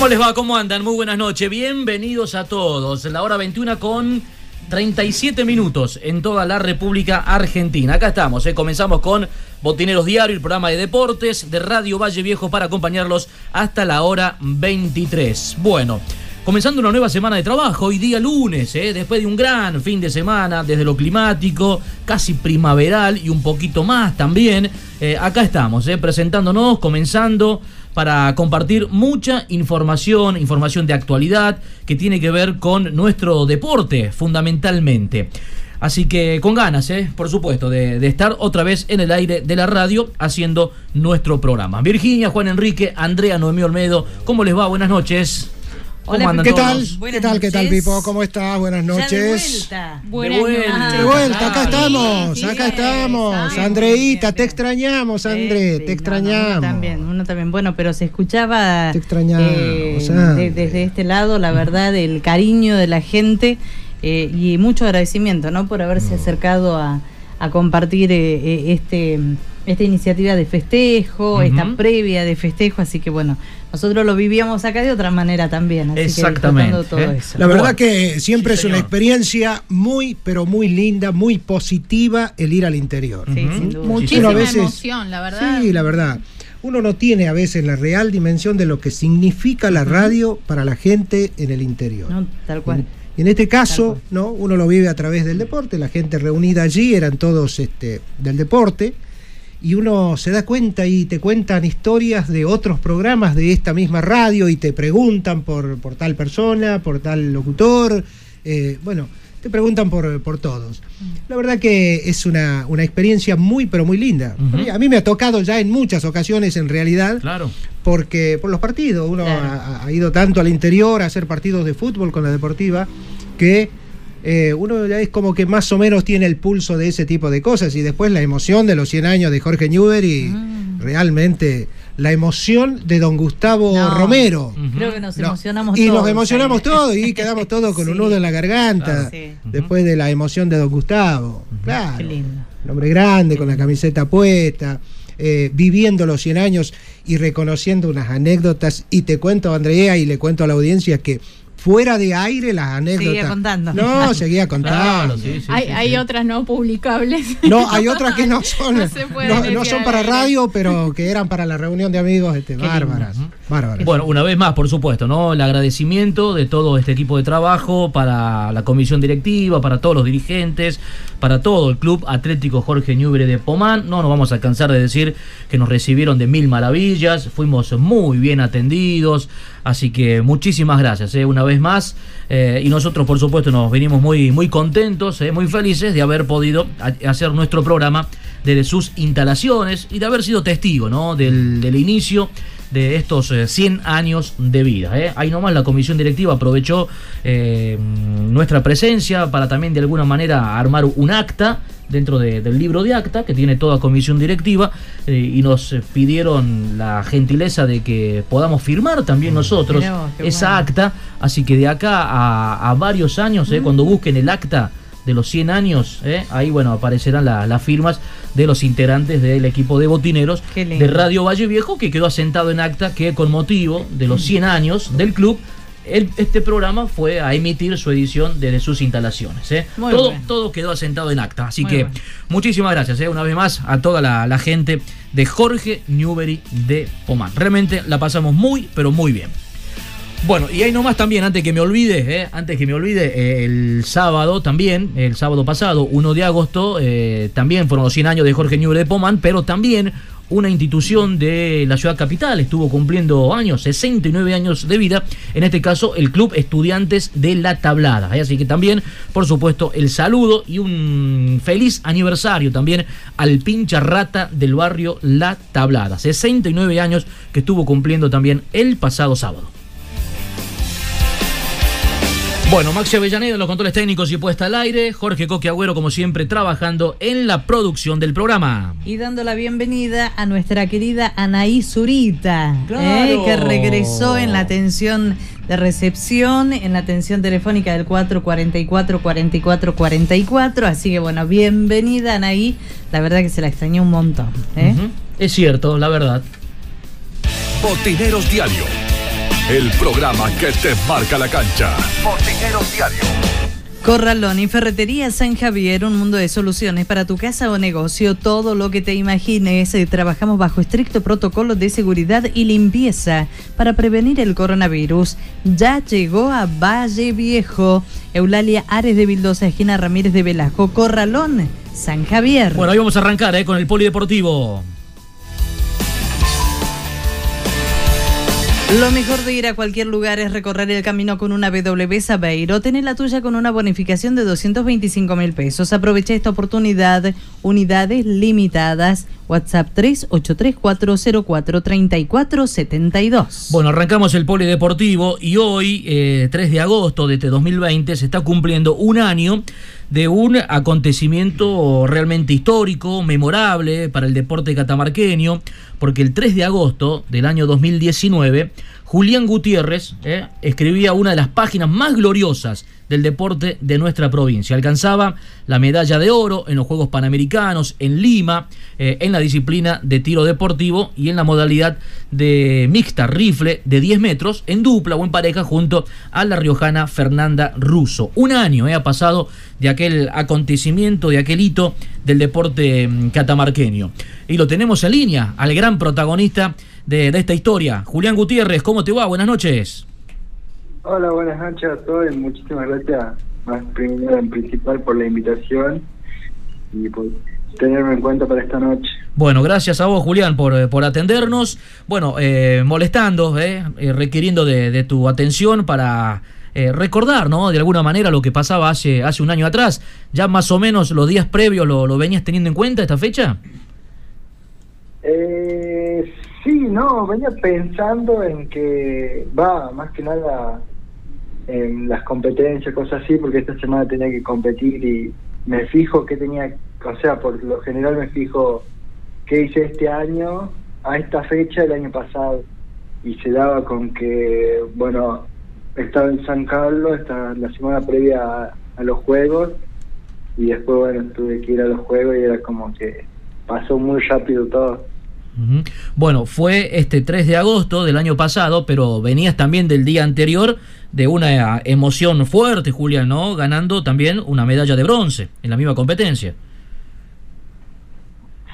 ¿Cómo les va? ¿Cómo andan? Muy buenas noches. Bienvenidos a todos. La hora 21 con 37 minutos en toda la República Argentina. Acá estamos, ¿eh? comenzamos con Botineros Diario, el programa de deportes de Radio Valle Viejo para acompañarlos hasta la hora 23. Bueno. Comenzando una nueva semana de trabajo, hoy día lunes, ¿eh? después de un gran fin de semana, desde lo climático, casi primaveral y un poquito más también. Eh, acá estamos, presentándonos, comenzando para compartir mucha información, información de actualidad que tiene que ver con nuestro deporte fundamentalmente. Así que con ganas, ¿eh? por supuesto, de, de, estar otra vez en el aire de la radio haciendo nuestro programa. Virginia, Juan Enrique, Andrea Noemí Olmedo, ¿cómo les va? Buenas noches. Hola, ¿qué tal? ¿Qué tal? ¿Qué tal, Pipo? ¿Cómo estás? Buenas noches. de vuelta. De vuelta, acá estamos, acá estamos. Andreita, te extrañamos, André, te extrañamos. uno también, uno también. Bueno, pero se escuchaba te extrañamos, eh, desde este lado, la verdad, el cariño de la gente eh, y mucho agradecimiento, ¿no? Por haberse acercado a, a compartir eh, este esta iniciativa de festejo, esta previa de festejo, así que bueno, nosotros lo vivíamos acá de otra manera también. Así Exactamente. Que todo eso. La verdad que siempre es una experiencia muy, pero muy linda, muy positiva el ir al interior. Sí, sin duda. Muchísima emoción, la verdad. Sí, la verdad. Uno no tiene a veces la real dimensión de lo que significa la radio para la gente en el interior. No, tal cual. Y en este caso, ¿no? Uno lo vive a través del deporte, la gente reunida allí eran todos este, del deporte y uno se da cuenta y te cuentan historias de otros programas de esta misma radio y te preguntan por, por tal persona, por tal locutor, eh, bueno, te preguntan por, por, todos. La verdad que es una, una experiencia muy, pero muy linda. Uh -huh. A mí me ha tocado ya en muchas ocasiones, en realidad, claro. porque por los partidos, uno claro. ha, ha ido tanto al interior a hacer partidos de fútbol con la deportiva, que eh, uno ya es como que más o menos tiene el pulso de ese tipo de cosas y después la emoción de los 100 años de Jorge Newber y mm. realmente la emoción de don Gustavo no, Romero. Creo que nos emocionamos no. Y todos. nos emocionamos todos y quedamos todos con sí. un nudo en la garganta ah, sí. después de la emoción de don Gustavo. Claro. Qué lindo. Un hombre grande, con la camiseta puesta. Eh, viviendo los 100 años y reconociendo unas anécdotas. Y te cuento, Andrea, y le cuento a la audiencia que fuera de aire las anécdotas. Seguía contando. No, seguía contando. Claro, sí, sí, hay, sí, hay otras no publicables. No, hay otras que no son, no, no, no son para radio, pero que eran para la reunión de amigos este, bárbaras, bárbaras. Bueno, una vez más, por supuesto, ¿no? El agradecimiento de todo este equipo de trabajo para la comisión directiva, para todos los dirigentes, para todo el club Atlético Jorge Ñubre de Pomán. No nos vamos a cansar de decir que nos recibieron de mil maravillas, fuimos muy bien atendidos. Así que muchísimas gracias, ¿eh? una vez más. Eh, y nosotros, por supuesto, nos venimos muy, muy contentos, ¿eh? muy felices de haber podido hacer nuestro programa desde sus instalaciones y de haber sido testigo ¿no? del, del inicio de estos 100 años de vida. ¿eh? Ahí nomás la comisión directiva aprovechó eh, nuestra presencia para también de alguna manera armar un acta dentro de, del libro de acta que tiene toda comisión directiva eh, y nos pidieron la gentileza de que podamos firmar también nosotros Mirá, esa bueno. acta. Así que de acá a, a varios años, eh, cuando busquen el acta de los 100 años, eh, ahí bueno aparecerán la- las firmas de los integrantes del equipo de botineros de Radio Valle Viejo que quedó asentado en acta que con motivo de los 100 años del club el- este programa fue a emitir su edición desde sus instalaciones. eh. Todo, bien. todo quedó asentado en acta. Así Muy que bien. muchísimas gracias eh, una vez más a toda la, la gente de Jorge Newbery de Pomán. Realmente la pasamos muy, pero muy bien. Bueno, y ahí nomás también, antes que me olvide, eh, antes que me olvide, eh, el sábado también, el sábado pasado, 1 de agosto, eh, también fueron los 100 años de Jorge Newbery de Pomán, pero también una institución de la ciudad capital, estuvo cumpliendo años, 69 años de vida, en este caso el Club Estudiantes de La Tablada. Así que también, por supuesto, el saludo y un feliz aniversario también al pincha rata del barrio La Tablada. 69 años que estuvo cumpliendo también el pasado sábado. Bueno, Maxi Avellaneda en los controles técnicos y puesta al aire. Jorge Coque Agüero, como siempre, trabajando en la producción del programa. Y dando la bienvenida a nuestra querida Anaí Zurita, ¿eh? que regresó en la atención de recepción, en la atención telefónica del 444-4444. Así que bueno, bienvenida Anaí. La verdad que se la extrañó un montón. ¿eh? Es cierto, la verdad. Botineros Diario el programa que te marca la cancha. Botineros Diario. Corralón y Ferretería San Javier, un mundo de soluciones para tu casa o negocio, todo lo que te imagines. Eh, trabajamos bajo estricto protocolo de seguridad y limpieza para prevenir el coronavirus. Ya llegó a Valle Viejo, Eulalia Ares de Vildosa, esquina Ramírez de Velasco, Corralón, San Javier. Bueno, hoy vamos a arrancar eh, con el polideportivo. Lo mejor de ir a cualquier lugar es recorrer el camino con una BW Sabeiro. Tener la tuya con una bonificación de 225 mil pesos. Aprovecha esta oportunidad. Unidades limitadas. WhatsApp 383-404-3472. Bueno, arrancamos el polideportivo y hoy, 3 eh, de agosto de este 2020, se está cumpliendo un año de un acontecimiento realmente histórico, memorable para el deporte catamarqueño, porque el 3 de agosto del año 2019, Julián Gutiérrez eh, escribía una de las páginas más gloriosas del deporte de nuestra provincia. Alcanzaba la medalla de oro en los Juegos Panamericanos en Lima, eh, en la disciplina de tiro deportivo y en la modalidad de mixta rifle de 10 metros en dupla o en pareja junto a la riojana Fernanda Russo. Un año eh, ha pasado de aquel acontecimiento, de aquel hito del deporte mm, catamarqueño. Y lo tenemos en línea al gran protagonista de, de esta historia, Julián Gutiérrez. ¿Cómo te va? Buenas noches. Hola, buenas noches a todos muchísimas gracias más primero en principal por la invitación y por tenerme en cuenta para esta noche. Bueno, gracias a vos, Julián, por, eh, por atendernos. Bueno, eh, molestando, eh, eh, requiriendo de, tu atención para recordar, ¿no? De alguna manera lo que pasaba hace, hace un año atrás. ¿Ya más o menos los días previos lo, lo venías teniendo en cuenta esta fecha? Eh, sí, no, venía pensando en que, va, más que nada en las competencias, cosas así, porque esta semana tenía que competir y me fijo que tenía, o sea, por lo general me fijo qué hice este año a esta fecha del año pasado y se daba con que, bueno, estaba en San Carlos esta, la semana previa a, a los Juegos y después, bueno, tuve que ir a los Juegos y era como que pasó muy rápido todo. Bueno, fue este 3 de agosto del año pasado, pero venías también del día anterior de una emoción fuerte, Julián, ¿no? Ganando también una medalla de bronce en la misma competencia.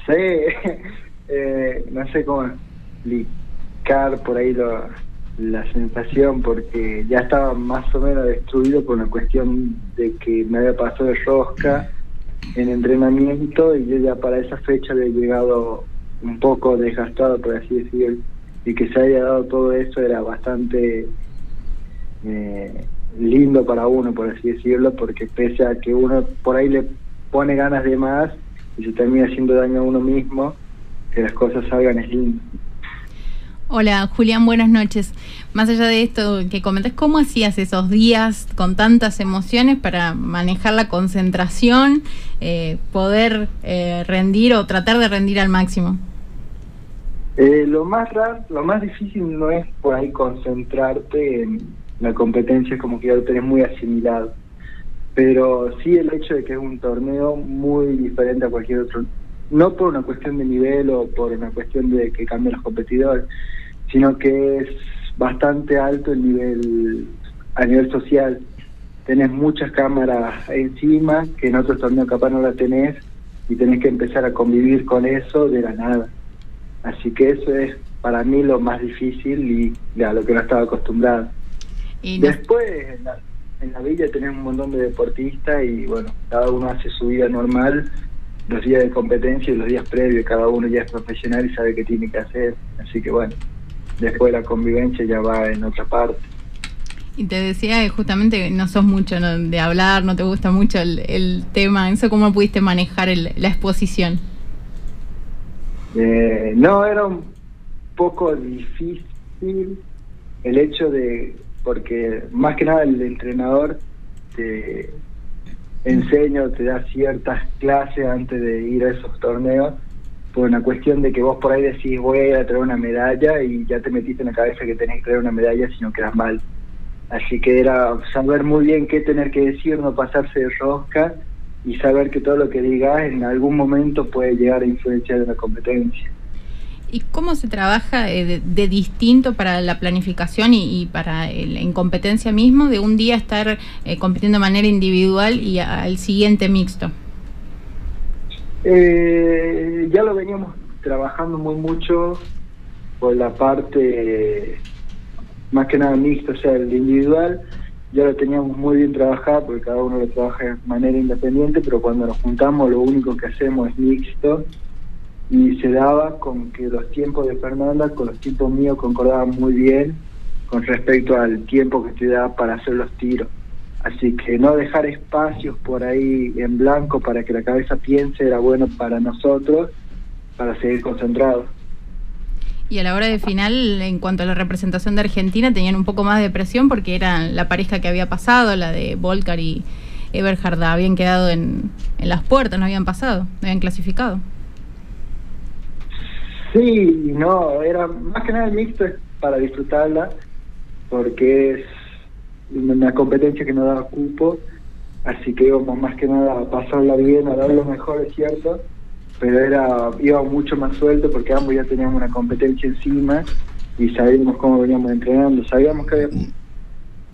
Sí, eh, no sé cómo explicar por ahí la sensación, porque ya estaba más o menos destruido por una cuestión de que me había pasado de rosca en entrenamiento y yo ya para esa fecha había llegado un poco desgastado, por así decirlo, y que se haya dado todo eso era bastante eh, lindo para uno, por así decirlo, porque pese a que uno por ahí le pone ganas de más y se termina haciendo daño a uno mismo, que las cosas salgan es lindo. Hola Julián, buenas noches. Más allá de esto que comentas, ¿cómo hacías esos días con tantas emociones para manejar la concentración, eh, poder eh, rendir o tratar de rendir al máximo? Eh, lo más lo más difícil no es por ahí concentrarte en la competencia, como que ya lo tenés muy asimilado. Pero sí el hecho de que es un torneo muy diferente a cualquier otro, no por una cuestión de nivel o por una cuestión de que cambien los competidores, sino que es bastante alto el nivel a nivel social. Tenés muchas cámaras encima que en otros torneos capaz no la tenés y tenés que empezar a convivir con eso de la nada. Así que eso es para mí lo más difícil y a lo que no estaba acostumbrado. Después en la, villa tenés un montón de deportistas y bueno, cada uno hace su vida normal los días de competencia y los días previos, cada uno ya es profesional y sabe qué tiene que hacer. Así que bueno, después la convivencia ya va en otra parte. Y te decía que justamente no sos mucho de hablar, no te gusta mucho el, tema, ¿eso cómo pudiste manejar la exposición? Eh, no, era un poco difícil el hecho de, porque más que nada el entrenador te enseña, te da ciertas clases antes de ir a esos torneos, por una cuestión de que vos por ahí decís voy a traer una medalla y ya te metiste en la cabeza que tenés que traer una medalla si no quedas mal. Así que era saber muy bien qué tener que decir, no pasarse de rosca y saber que todo lo que digas en algún momento puede llegar a influenciar en la competencia. ¿Y cómo se trabaja eh, de, distinto para la planificación y, para la incompetencia mismo de un día estar eh, compitiendo de manera individual y al siguiente mixto? Eh, ya lo veníamos trabajando muy mucho por la parte más que nada mixto, o sea, el individual ya lo teníamos muy bien trabajado porque cada uno lo trabaja de manera independiente, pero cuando nos juntamos lo único que hacemos es mixto y se daba con que los tiempos de Fernanda con los tiempos míos concordaban muy bien con respecto al tiempo que te da para hacer los tiros. Así que no dejar espacios por ahí en blanco para que la cabeza piense era bueno para nosotros, para seguir concentrados. Y a la hora de final, en cuanto a la representación de Argentina, tenían un poco más de presión porque era la pareja que había pasado, la de Volcar y Eberhard, habían quedado en, en las puertas, no habían pasado, no habían clasificado. Sí, no, era más que nada el mixto para disfrutarla, porque es una competencia que no da cupo, así que íbamos más que nada a pasarla bien, a dar lo mejor, es cierto, pero era íbamos mucho más suelto porque ambos ya teníamos una competencia encima y sabíamos cómo veníamos entrenando, sabíamos que había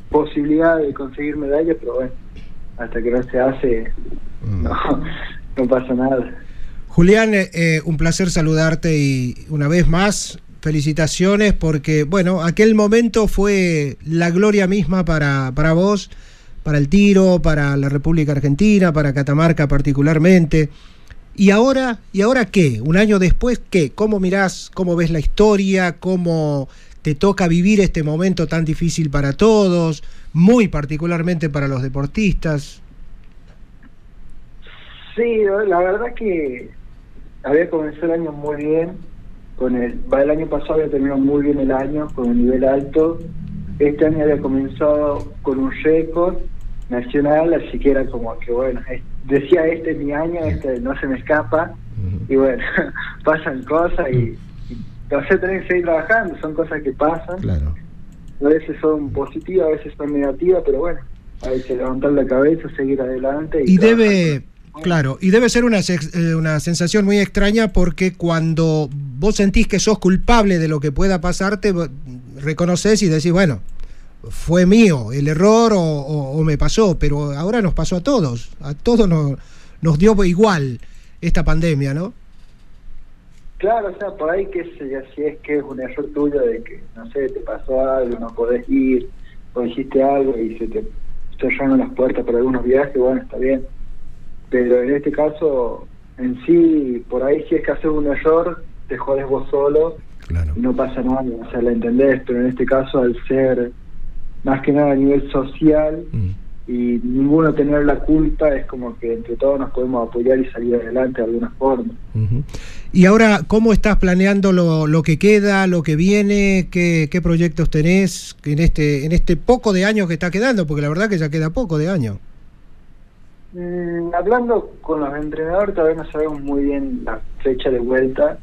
posibilidad de conseguir medallas, pero bueno, hasta que no se hace, mm. no, no pasa nada. Julián, eh, eh, un placer saludarte y una vez más felicitaciones porque, bueno, aquel momento fue la gloria misma para, para vos, para el tiro, para la República Argentina, para Catamarca particularmente. ¿Y ahora, ¿y ahora qué? Un año después, ¿qué? ¿Cómo mirás, cómo ves la historia, cómo te toca vivir este momento tan difícil para todos, muy particularmente para los deportistas? Sí, la verdad que había comenzado el año muy bien, con el, el año pasado había terminado muy bien el año, con un nivel alto, este año había comenzado con un récord nacional, así que era como que bueno, decía este es mi año, este no se me escapa, y bueno, pasan cosas y, y a tener que seguir trabajando, son cosas que pasan, claro. a veces son positivas, a veces son negativas, pero bueno, hay que levantar la cabeza, seguir adelante. Y, y debe Claro, y debe ser una, eh, una sensación muy extraña porque cuando vos sentís que sos culpable de lo que pueda pasarte, reconoces y decís, bueno, fue mío el error o, me pasó, pero ahora nos pasó a todos, a todos nos, nos dio igual esta pandemia, ¿no? Claro, o sea, por ahí que si es que es un error tuyo de que, no sé, te pasó algo, no podés ir, o hiciste algo y se te cerraron las puertas para algunos viajes, bueno, está bien pero en este caso, en sí, por ahí si es que haces un error, te jodes vos solo y no pasa nada, o sea, la entendés, pero en este caso al ser más que nada a nivel social mm. y ninguno tener la culpa, es como que entre todos nos podemos apoyar y salir adelante de alguna forma. Y ahora, ¿cómo estás planeando lo, lo que queda, lo que viene? ¿Qué, ¿Qué proyectos tenés en este, en este poco de años que está quedando? Porque la verdad que ya queda poco de año. Mm, hablando con los entrenadores, todavía no sabemos muy bien la fecha de vuelta.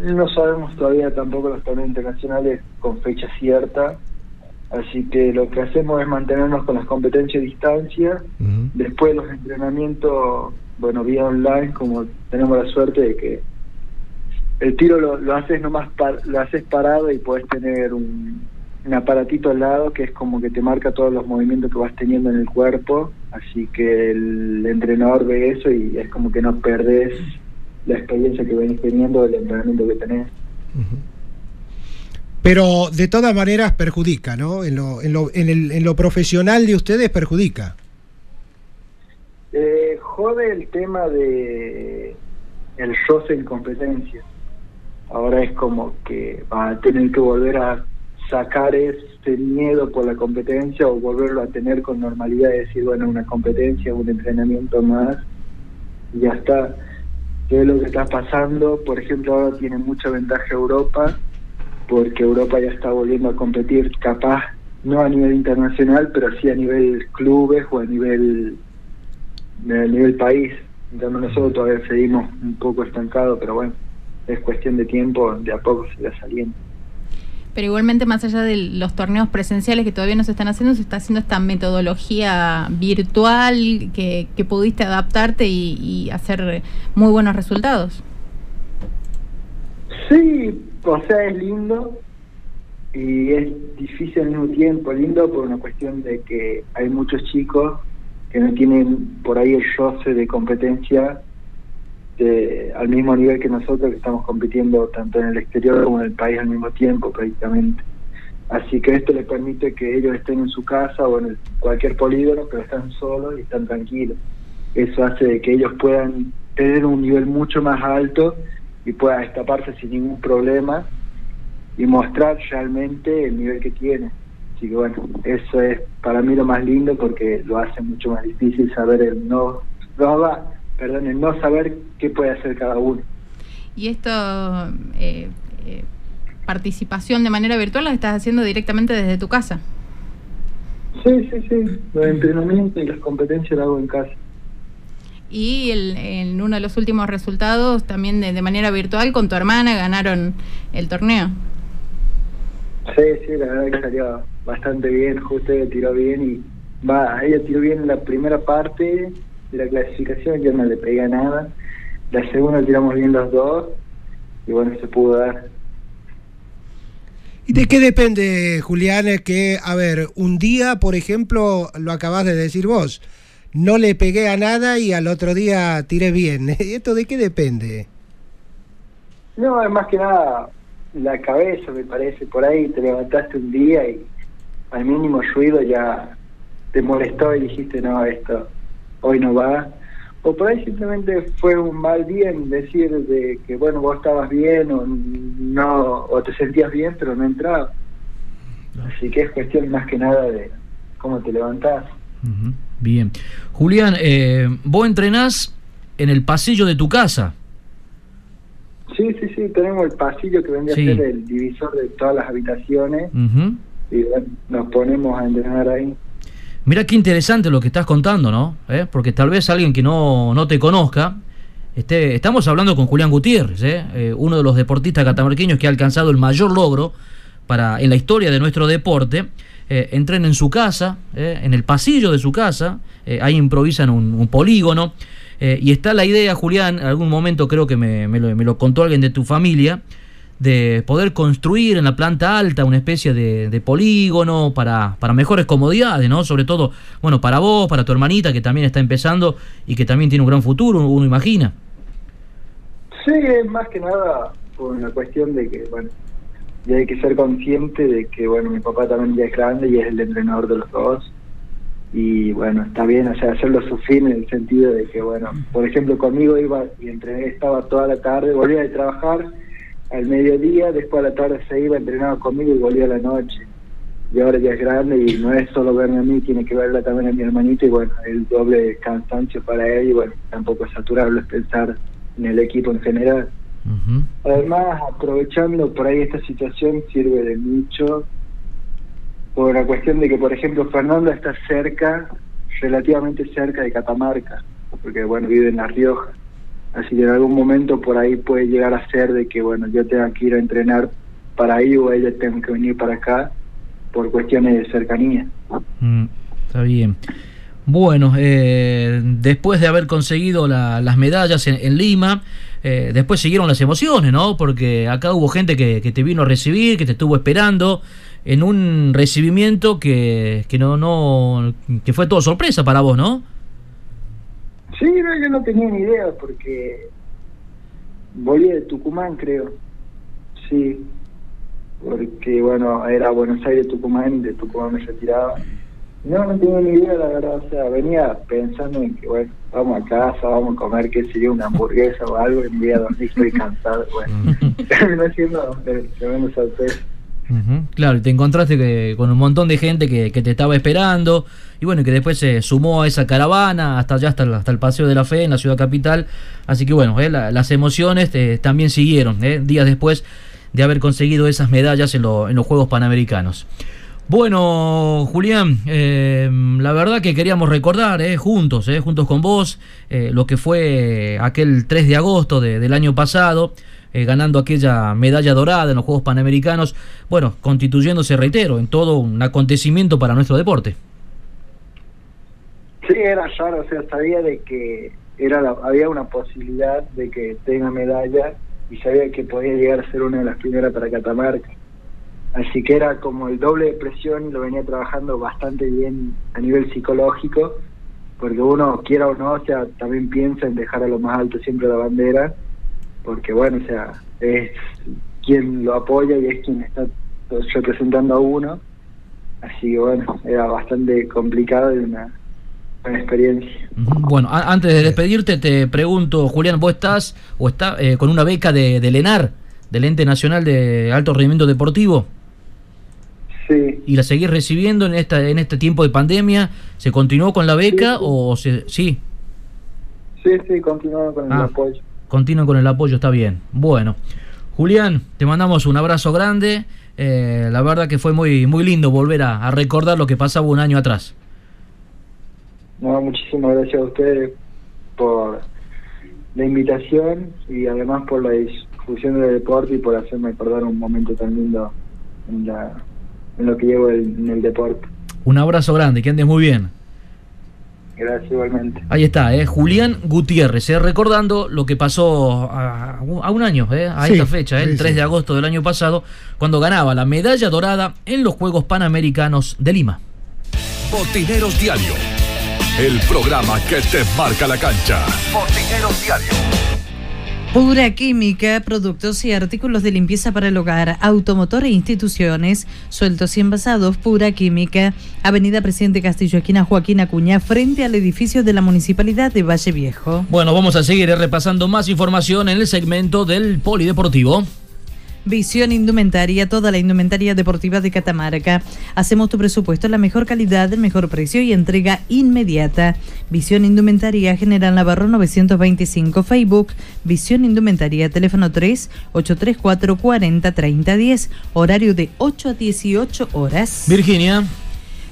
No sabemos todavía tampoco los torneos internacionales con fecha cierta. Así que lo que hacemos es mantenernos con las competencias a distancia. Después los entrenamientos, bueno, vía online, como tenemos la suerte de que el tiro lo, lo haces nomás lo haces parado y puedes tener un, un aparatito al lado que es como que te marca todos los movimientos que vas teniendo en el cuerpo, así que el entrenador ve eso y es como que no perdés la experiencia que venís teniendo del entrenamiento que tenés. Pero de todas maneras perjudica, ¿no? En lo, en lo, en el, en lo profesional de ustedes perjudica. Eh, jode el tema de el roce en competencia. Ahora es como que va a tener que volver a sacar ese miedo por la competencia o volverlo a tener con normalidad y decir, bueno, una competencia, un entrenamiento más, y ya está. ¿Qué es lo que está pasando? Por ejemplo, ahora tiene mucha ventaja Europa, porque Europa ya está volviendo a competir, capaz no a nivel internacional, pero sí a nivel clubes o a nivel, a nivel país. Entonces nosotros todavía seguimos un poco estancados, pero bueno, es cuestión de tiempo, de a poco se va saliendo. Pero igualmente, más allá de los torneos presenciales que todavía no se están haciendo, se está haciendo esta metodología virtual que, que pudiste adaptarte y, hacer muy buenos resultados. Sí, o sea, es lindo y es difícil al mismo tiempo. Lindo por una cuestión de que hay muchos chicos que no tienen por ahí el roce de competencia de, al mismo nivel que nosotros que estamos compitiendo tanto en el exterior como en el país al mismo tiempo prácticamente. Así que esto les permite que ellos estén en su casa o en cualquier polígono, pero están solos y están tranquilos. Eso hace que ellos puedan tener un nivel mucho más alto y puedan destaparse sin ningún problema y mostrar realmente el nivel que tienen. Así que bueno, eso es para mí lo más lindo porque lo hace mucho más difícil saber el no, no va, perdón, el no saber qué puede hacer cada uno. Y esto, eh, eh, participación de manera virtual, la estás haciendo directamente desde tu casa. Sí, sí, sí, los entrenamientos y las competencias las hago en casa. Y el, en uno de los últimos resultados, también de, de manera virtual, con tu hermana ganaron el torneo. Sí, sí, la verdad que salió bastante bien, justo ella tiró bien y va, ella tiró bien la primera parte de la clasificación, yo no le pegué nada, la segunda tiramos bien los dos y bueno, se pudo dar. ¿Y de qué depende, Julián? Que, a ver, un día, por ejemplo, lo acabas de decir vos, no le pegué a nada y al otro día tiré bien. ¿Esto de qué depende? No, es más que nada la cabeza, me parece. Por ahí te levantaste un día y al mínimo ruido ya te molestó y dijiste, no, esto hoy no va. O por ahí simplemente fue un mal día en decir de que, bueno, vos estabas bien o no o te sentías bien, pero no entraba. Así que es cuestión más que nada de cómo te levantás. Bien. Julián, eh, vos entrenás en el pasillo de tu casa. Sí, sí, sí, tenemos el pasillo que vendría Sí. a ser el divisor de todas las habitaciones y bueno, nos ponemos a entrenar ahí. Mira qué interesante lo que estás contando, ¿no? ¿Eh? Porque tal vez alguien que no, no te conozca, esté, estamos hablando con Julián Gutiérrez, ¿eh? Eh, uno de los deportistas catamarqueños que ha alcanzado el mayor logro para en la historia de nuestro deporte. Entrena en su casa, en el pasillo de su casa, ahí improvisan un, polígono. y está la idea, Julián, en algún momento creo que me, me lo, me lo contó alguien de tu familia, de poder construir en la planta alta una especie de, polígono para, para mejores comodidades, ¿no? Sobre todo, bueno, para vos, para tu hermanita que también está empezando y que también tiene un gran futuro, uno imagina. Sí, más que nada por una cuestión de que, bueno, ya hay que ser consciente de que, bueno, mi papá también ya es grande y es el entrenador de los dos. Y bueno, está bien, o sea, hacerlo sufrir en el sentido de que, bueno, por ejemplo, conmigo iba y entrené, estaba toda la tarde, volvía de trabajar al mediodía, después a la tarde se iba, entrenaba conmigo y volvía a la noche. Y ahora ya es grande y no es solo verme a mí, tiene que verla también a mi hermanito y bueno, el doble cansancio para él y bueno, tampoco es saturable es pensar en el equipo en general. Además, aprovechando por ahí esta situación sirve de mucho por la cuestión de que, por ejemplo, Fernando está cerca, relativamente cerca de Catamarca, porque, bueno, vive en La Rioja. Así que en algún momento por ahí puede llegar a ser de que, bueno, yo tenga que ir a entrenar para ahí o ella tenga que venir para acá por cuestiones de cercanía. Mm, está bien. Bueno, eh, después de haber conseguido la- las medallas en, en Lima, eh, después siguieron las emociones, ¿no? Porque acá hubo gente que, que te vino a recibir, que te estuvo esperando en un recibimiento que, que no, no, que fue todo sorpresa para vos, ¿no? Sí, no, yo no tenía ni idea porque volví de Tucumán, creo. Sí, porque bueno, era Buenos Aires, Tucumán, de Tucumán me retiraba. No, no tengo ni idea, la verdad. O sea, venía pensando en que, bueno, vamos a casa, vamos a comer, qué sería una hamburguesa o algo, y me voy a dormir, estoy cansado. Bueno, terminó siendo eh, tremendo sorpresa. Claro, y te encontraste con un montón de gente que, que te estaba esperando y bueno, que después se sumó a esa caravana hasta allá, hasta el, hasta el Paseo de la Fe en la ciudad capital. Así que bueno, eh, la- las emociones eh, también siguieron eh, días después de haber conseguido esas medallas en, lo- en los Juegos Panamericanos. Bueno, Julián, la verdad que queríamos recordar eh, juntos, eh, juntos con vos, lo que fue aquel 3 de agosto de- del año pasado, eh, ganando aquella medalla dorada en los Juegos Panamericanos, bueno, constituyéndose, reitero, en todo un acontecimiento para nuestro deporte. Sí, era raro, o sea, sabía de que era la- había una posibilidad de que tenga medalla y sabía que podía llegar a ser una de las primeras para Catamarca. Así que era como el doble de presión y lo venía trabajando bastante bien a nivel psicológico, porque uno, quiera o no, o sea, también piensa en dejar a lo más alto siempre la bandera, porque bueno, o sea, es quien lo apoya y es quien está representando a uno. Así que bueno, era bastante complicado y una experiencia. Bueno, antes de despedirte, te pregunto, Julián, ¿vos estás o está eh, con una beca de, del ENAR, del Ente Nacional de Alto Rendimiento Deportivo? Sí, ¿Y la seguís recibiendo en esta en este tiempo de pandemia? ¿Se continuó con la beca Sí, o se, sí? sí, sí, continuaba con el Ah. apoyo. Continúan con el apoyo, está bien. Bueno, Julián, te mandamos un abrazo grande. Eh, la verdad que fue muy, muy lindo volver a, a recordar lo que pasaba un año atrás. No, muchísimas gracias a ustedes por la invitación y además por la difusión del deporte y por hacerme acordar un momento tan lindo en, la, en lo que llevo el- en el deporte. Un abrazo grande, que andes muy bien. Gracias igualmente. Ahí está, eh, Julián Gutiérrez, eh, recordando lo que pasó a, a un año, eh, a Sí, esta fecha, eh, el sí, 3 sí. de agosto del año pasado, cuando ganaba la medalla dorada en los Juegos Panamericanos de Lima. Botineros Diario. El programa que te marca la cancha. Botineros Diario. Pura Química, productos y artículos de limpieza para el hogar, automotor e instituciones, sueltos y envasados, Pura Química, Avenida Presidente Castillo, esquina Joaquín Acuña, frente al edificio de la Municipalidad de Valle Viejo. Bueno, vamos a seguir eh, repasando más información en el segmento del Polideportivo. Visión Indumentaria, toda la indumentaria deportiva de Catamarca. Hacemos tu presupuesto la mejor calidad, el mejor precio y entrega inmediata. Visión Indumentaria, General Navarro 925, Facebook. Visión Indumentaria, teléfono 3 834 40 30 10, horario de 8 a 18 horas. Virginia.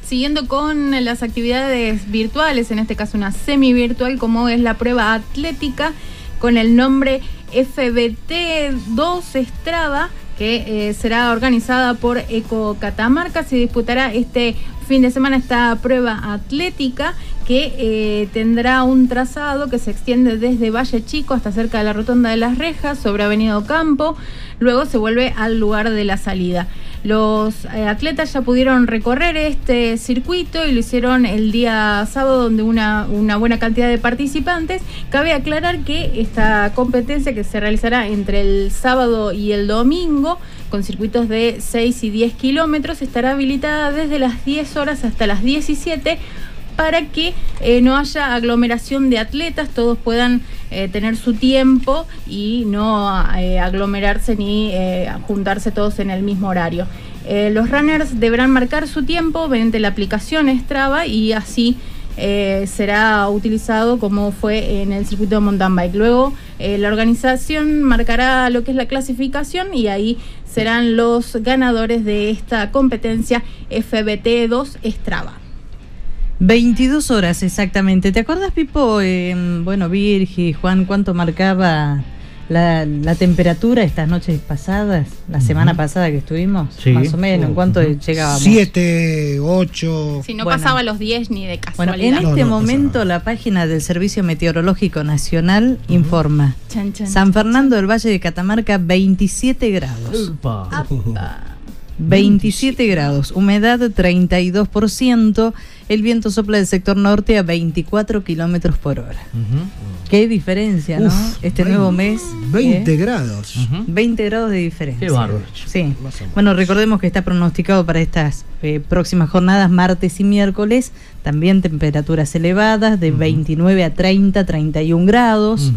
Siguiendo con las actividades virtuales, en este caso una semi-virtual, como es la prueba atlética con el nombre FBT2 Estrada, que eh, será organizada por Eco Catamarca. Se disputará este fin de semana esta prueba atlética que eh, tendrá un trazado que se extiende desde Valle Chico hasta cerca de la Rotonda de las Rejas, sobre Avenida Ocampo. Luego se vuelve al lugar de la salida. Los eh, atletas ya pudieron recorrer este circuito y lo hicieron el día sábado donde una, una buena cantidad de participantes. Cabe aclarar que esta competencia que se realizará entre el sábado y el domingo con circuitos de 6 y 10 kilómetros estará habilitada desde las 10 horas hasta las 17 para que eh, no haya aglomeración de atletas, todos puedan eh, tener su tiempo y no eh, aglomerarse ni juntarse todos en el mismo horario. Los runners deberán marcar su tiempo mediante la aplicación Strava y así será utilizado como fue en el circuito de mountain bike. Luego la organización marcará lo que es la clasificación y ahí serán los ganadores de esta competencia FBT2 Strava. 22 horas exactamente. ¿Te acuerdas, Pipo? Eh, bueno, Virgi, Juan, ¿cuánto marcaba la, la temperatura estas noches pasadas? La semana pasada que estuvimos, Sí. más o menos. ¿En cuánto llegábamos? Siete, ocho. Si no Bueno. pasaba los 10 ni de Bueno, casualidad. en No, este no momento pasaba. la página del Servicio Meteorológico Nacional informa. Chan, chan, San Fernando del Valle de Catamarca, 27 grados. Upa. Apa. 27 grados, humedad 32%, el viento sopla del sector norte a 24 kilómetros por hora. Qué diferencia, ¿no? Este 20, nuevo mes. 20 ¿eh? grados. Ujú. 20 grados de diferencia. Qué bárbaro. Sí. Bueno, recordemos que está pronosticado para estas eh, próximas jornadas, martes y miércoles, también temperaturas elevadas de 29 a 30, 31 grados.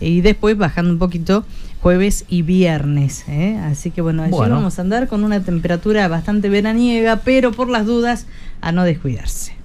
Y después bajando un poquito jueves y viernes. ¿eh? Así que bueno, allí Bueno. vamos a andar con una temperatura bastante veraniega, pero por las dudas, a no descuidarse.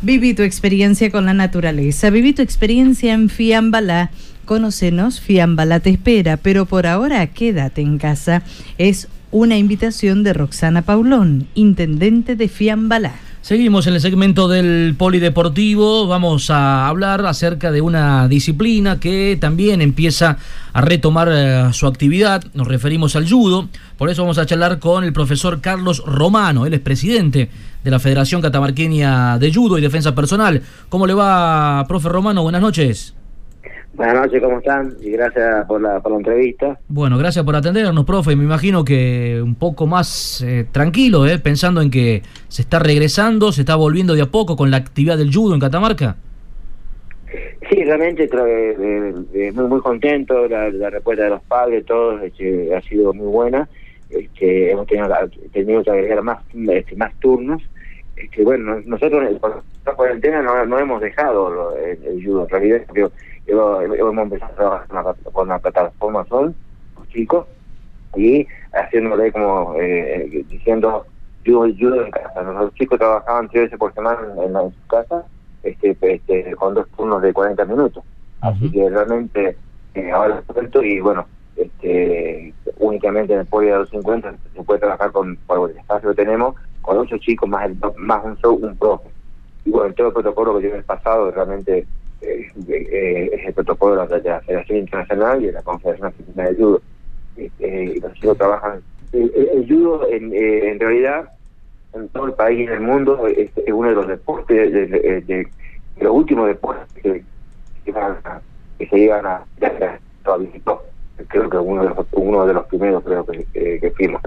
Viví tu experiencia con la naturaleza. Viví tu experiencia en Fiambalá. Conocenos, Fiambalá te espera, pero por ahora quédate en casa. Es una invitación de Roxana Paulón, intendente de Fiambalá. Seguimos en el segmento del polideportivo. Vamos a hablar acerca de una disciplina que también empieza a retomar eh, su actividad. Nos referimos al judo. Por eso vamos a charlar con el profesor Carlos Romano. Él es presidente de la Federación Catamarqueña de Judo y Defensa Personal. ¿Cómo le va, profe Romano? Buenas noches. Buenas noches, ¿cómo están? Y gracias por la, por la entrevista. Bueno, gracias por atendernos, profe. Me imagino que un poco más eh, tranquilo, eh, pensando en que se está regresando, se está volviendo de a poco con la actividad del judo en Catamarca. Sí, realmente que, eh, eh, muy muy contento, la, la respuesta de los padres, todos, este, ha sido muy buena. Este, hemos tenido, tenido que agregar más, este, más turnos. Este, bueno, nosotros eh, por la cuarentena no, no hemos dejado el, el judo, en realidad yo- hemos empezado a trabajar con la, plataforma Sol, los chicos, y haciéndole como eh, diciendo judo, judo en casa. Los chicos trabajaban tres veces por semana en, la- en su casa, este, este, con dos turnos de 40 minutos. Así que realmente eh, ahora suelto y bueno, este, únicamente en el Poli de 250 se puede trabajar con, por el espacio que tenemos, con ocho chicos más el, más un show, un profe. Y bueno, todo el protocolo que yo he pasado realmente es el protocolo de la, de la Federación Internacional y de la Confederación Argentina de Judo. Este, y los chicos trabajan. El, el- el judo, en, eh, en realidad, en todo el país y en el mundo, es, es uno de los deportes, de, de- de- de los últimos deportes que, que, van a- que se llegan a, a. Creo que uno de los, uno de los primeros creo que, que fuimos.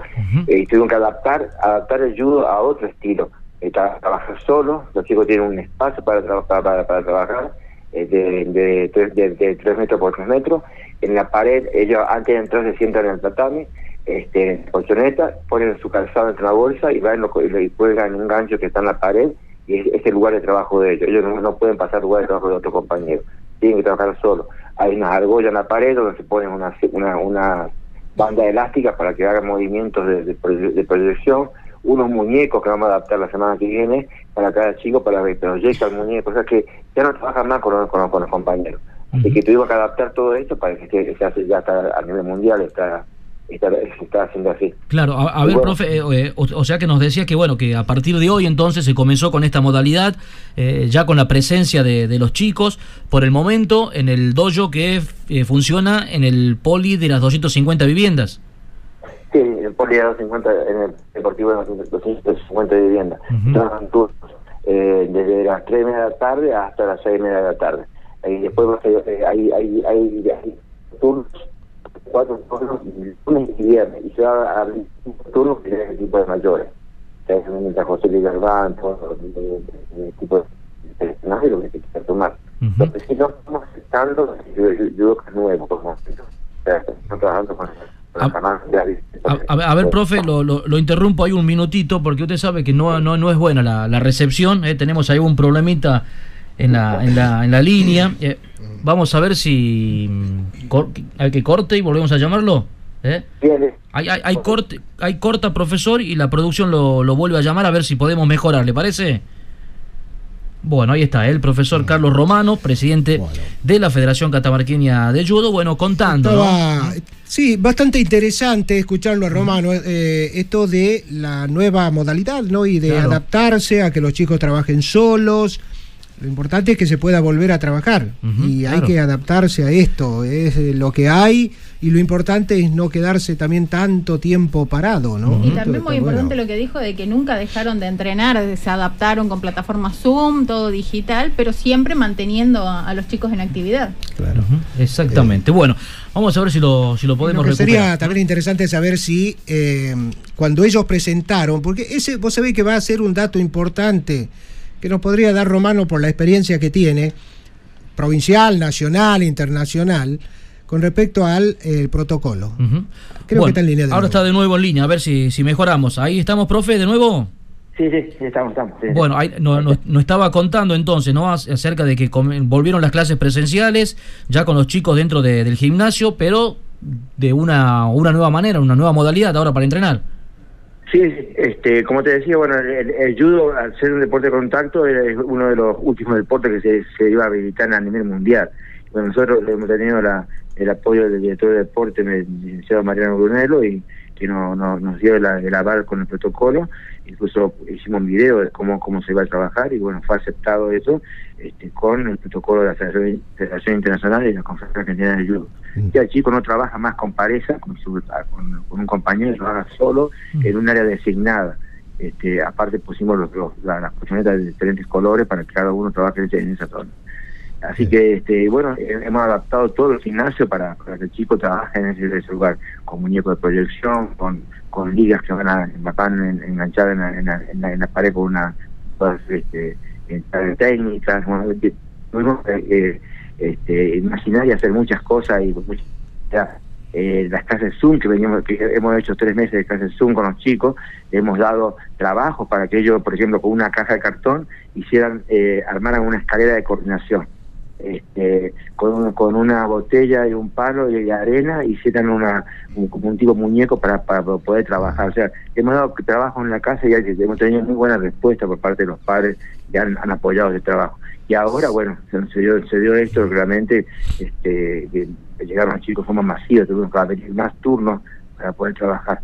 Eh, y tuvieron que adaptar adaptar el judo a otro estilo. Eh, tra- trabajar solo, los chicos tienen un espacio para, tra- para, trabajar eh, de, de, de, de 3 metros por 3 metros. En la pared, ellos antes de entrar se sientan en el tatami, este, en colchoneta, ponen su calzado entre la bolsa y van lo, y cuelgan un gancho que está en la pared y es, el lugar de trabajo de ellos. Ellos no, no pueden pasar lugar de trabajo de otro compañero, tienen que trabajar solo. Hay unas argollas en la pared donde se ponen una, una, una banda elástica para que hagan movimientos de, de proyección, unos muñecos que vamos a adaptar la semana que viene para cada chico para que proyecte al muñeco, o sea que ya no trabajan más con, los- con, los- con los compañeros. Así Ujú. que tuvimos que adaptar todo esto para que se, se hace ya está a nivel mundial, está, está, se está haciendo así. Claro, a, a ver, Bueno. profe, eh, eh, o, o sea que nos decía que bueno, que a partir de hoy entonces se comenzó con esta modalidad, eh, ya con la presencia de, de los chicos, por el momento en el dojo que eh, funciona en el poli de las 250 viviendas. Sí, el poli de 250 en el deportivo de 250 de vivienda. Ujú. Trabajan turnos eh, desde las 3 y media de la tarde hasta las 6 y media de la tarde. Y después eh, hay, hay, hay, hay turnos, cuatro turnos, lunes y viernes, y se va a abrir turnos que tienen el tipo de mayores. Es un José Luis Galván, todo el, tipo de lo que se quiere tomar. Lo que sí no estamos aceptando es judo que es nuevo, momento. O sea, estamos trabajando con, con A- la canal de Avis. A, a ver- profe, lo, lo- lo interrumpo ahí un minutito porque usted sabe que no, no, no es buena la, la recepción. eh, tenemos ahí un problemita en la, en la, en la línea. eh, vamos a ver si mm, cor- hay que corte y volvemos a llamarlo. eh. Hay, hay, hay corte, hay corta, profesor, y la producción lo, lo vuelve a llamar a ver si podemos mejorar, ¿le parece? Bueno, ahí está, el profesor Carlos Romano, presidente Bueno. de la Federación Catamarqueña de Judo, bueno, contando, sí, bastante interesante escucharlo a Romano, eh, esto de la nueva modalidad, ¿no? Y de Claro. adaptarse a que los chicos trabajen solos. Lo importante es que se pueda volver a trabajar y hay claro. que adaptarse a esto, es eh, lo que hay y lo importante es no quedarse también tanto tiempo parado, ¿no? Y también muy importante bueno. lo que dijo de que nunca dejaron de entrenar, se adaptaron con plataformas Zoom, todo digital, pero siempre manteniendo a, a los chicos en actividad. Claro. Exactamente. Bueno, vamos a ver si lo, si lo podemos Lo que recuperar. sería también interesante saber si eh, cuando ellos presentaron, porque ese vos sabés que va a ser un dato importante que nos podría dar Romano por la experiencia que tiene, provincial, nacional, internacional, con respecto al eh, protocolo. Creo Bueno, que está en línea de ahora nuevo. está de nuevo en línea, a ver si, si mejoramos. Ahí estamos, profe, de nuevo. Sí, sí, sí, estamos, estamos. sí. Bueno, ahí nos no, no estaba contando entonces, ¿no? Ac- Acerca de que volvieron las clases presenciales, ya con los chicos dentro de- del gimnasio, pero de una, una nueva manera, una nueva modalidad ahora para entrenar. Sí, este, como te decía, bueno, el, el judo, al ser un deporte de contacto, es uno de los últimos deportes que se, se iba a habilitar a nivel mundial. Bueno, nosotros hemos tenido la, el apoyo del director de deporte, el licenciado Mariano Brunello, y que no, no- nos dio la- el aval con el protocolo. Incluso hicimos un video de cómo, cómo se iba a trabajar y bueno, fue aceptado eso este, con el protocolo de la Federación, Federación Internacional y la Conferencia Argentina de Judo. Ya el chico no trabaja más con pareja, con, su- con, con un compañero, trabaja solo en un área designada. Este, aparte pusimos los, los- la- las colchonetas de diferentes colores para que cada uno trabaje en esa zona. Así que, este, bueno, eh, hemos adaptado todo el gimnasio para, que el chico trabaje en ese, lugar, con muñecos de proyección, con, con ligas que van a van en- enganchadas en la, en, la, en, la, pared con una este, eh, técnicas. Bueno, tuvimos que eh, este, imaginar y hacer muchas cosas y las clases Zoom que veníamos que hemos hecho tres meses de clases Zoom con los chicos hemos dado trabajo para que ellos por ejemplo con una caja de cartón hicieran eh, armaran una escalera de coordinación este, con, un- con una botella y un palo y arena hicieran una un, como un tipo muñeco para, para poder trabajar. O sea hemos dado trabajo en la casa y hemos tenido muy buena respuesta por parte de los padres que han, han apoyado ese trabajo. Y ahora bueno se, dio se dio esto realmente este que llegaron los chicos de forma masiva tuvimos que abrir más turnos para poder trabajar.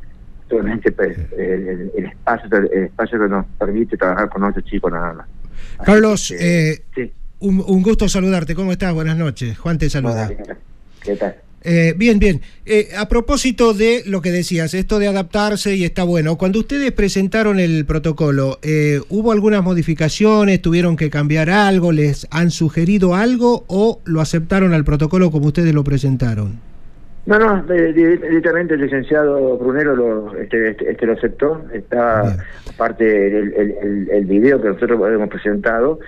Solamente pues, el, espacio el espacio que nos permite trabajar con otros chicos nada más. Carlos, eh, sí. Un, un gusto saludarte. ¿Cómo estás? Buenas noches. Juan te saluda. ¿Qué tal? Eh, bien, bien. Eh, a propósito de lo que decías, esto de adaptarse y está bueno. Cuando ustedes presentaron el protocolo, eh, ¿hubo algunas modificaciones? ¿Tuvieron que cambiar algo? ¿Les han sugerido algo o lo aceptaron al protocolo como ustedes lo presentaron? No, no, di- directamente el licenciado Brunero lo, este, este, este lo aceptó. Está, Bien. aparte del el, el, el video que nosotros hemos presentado,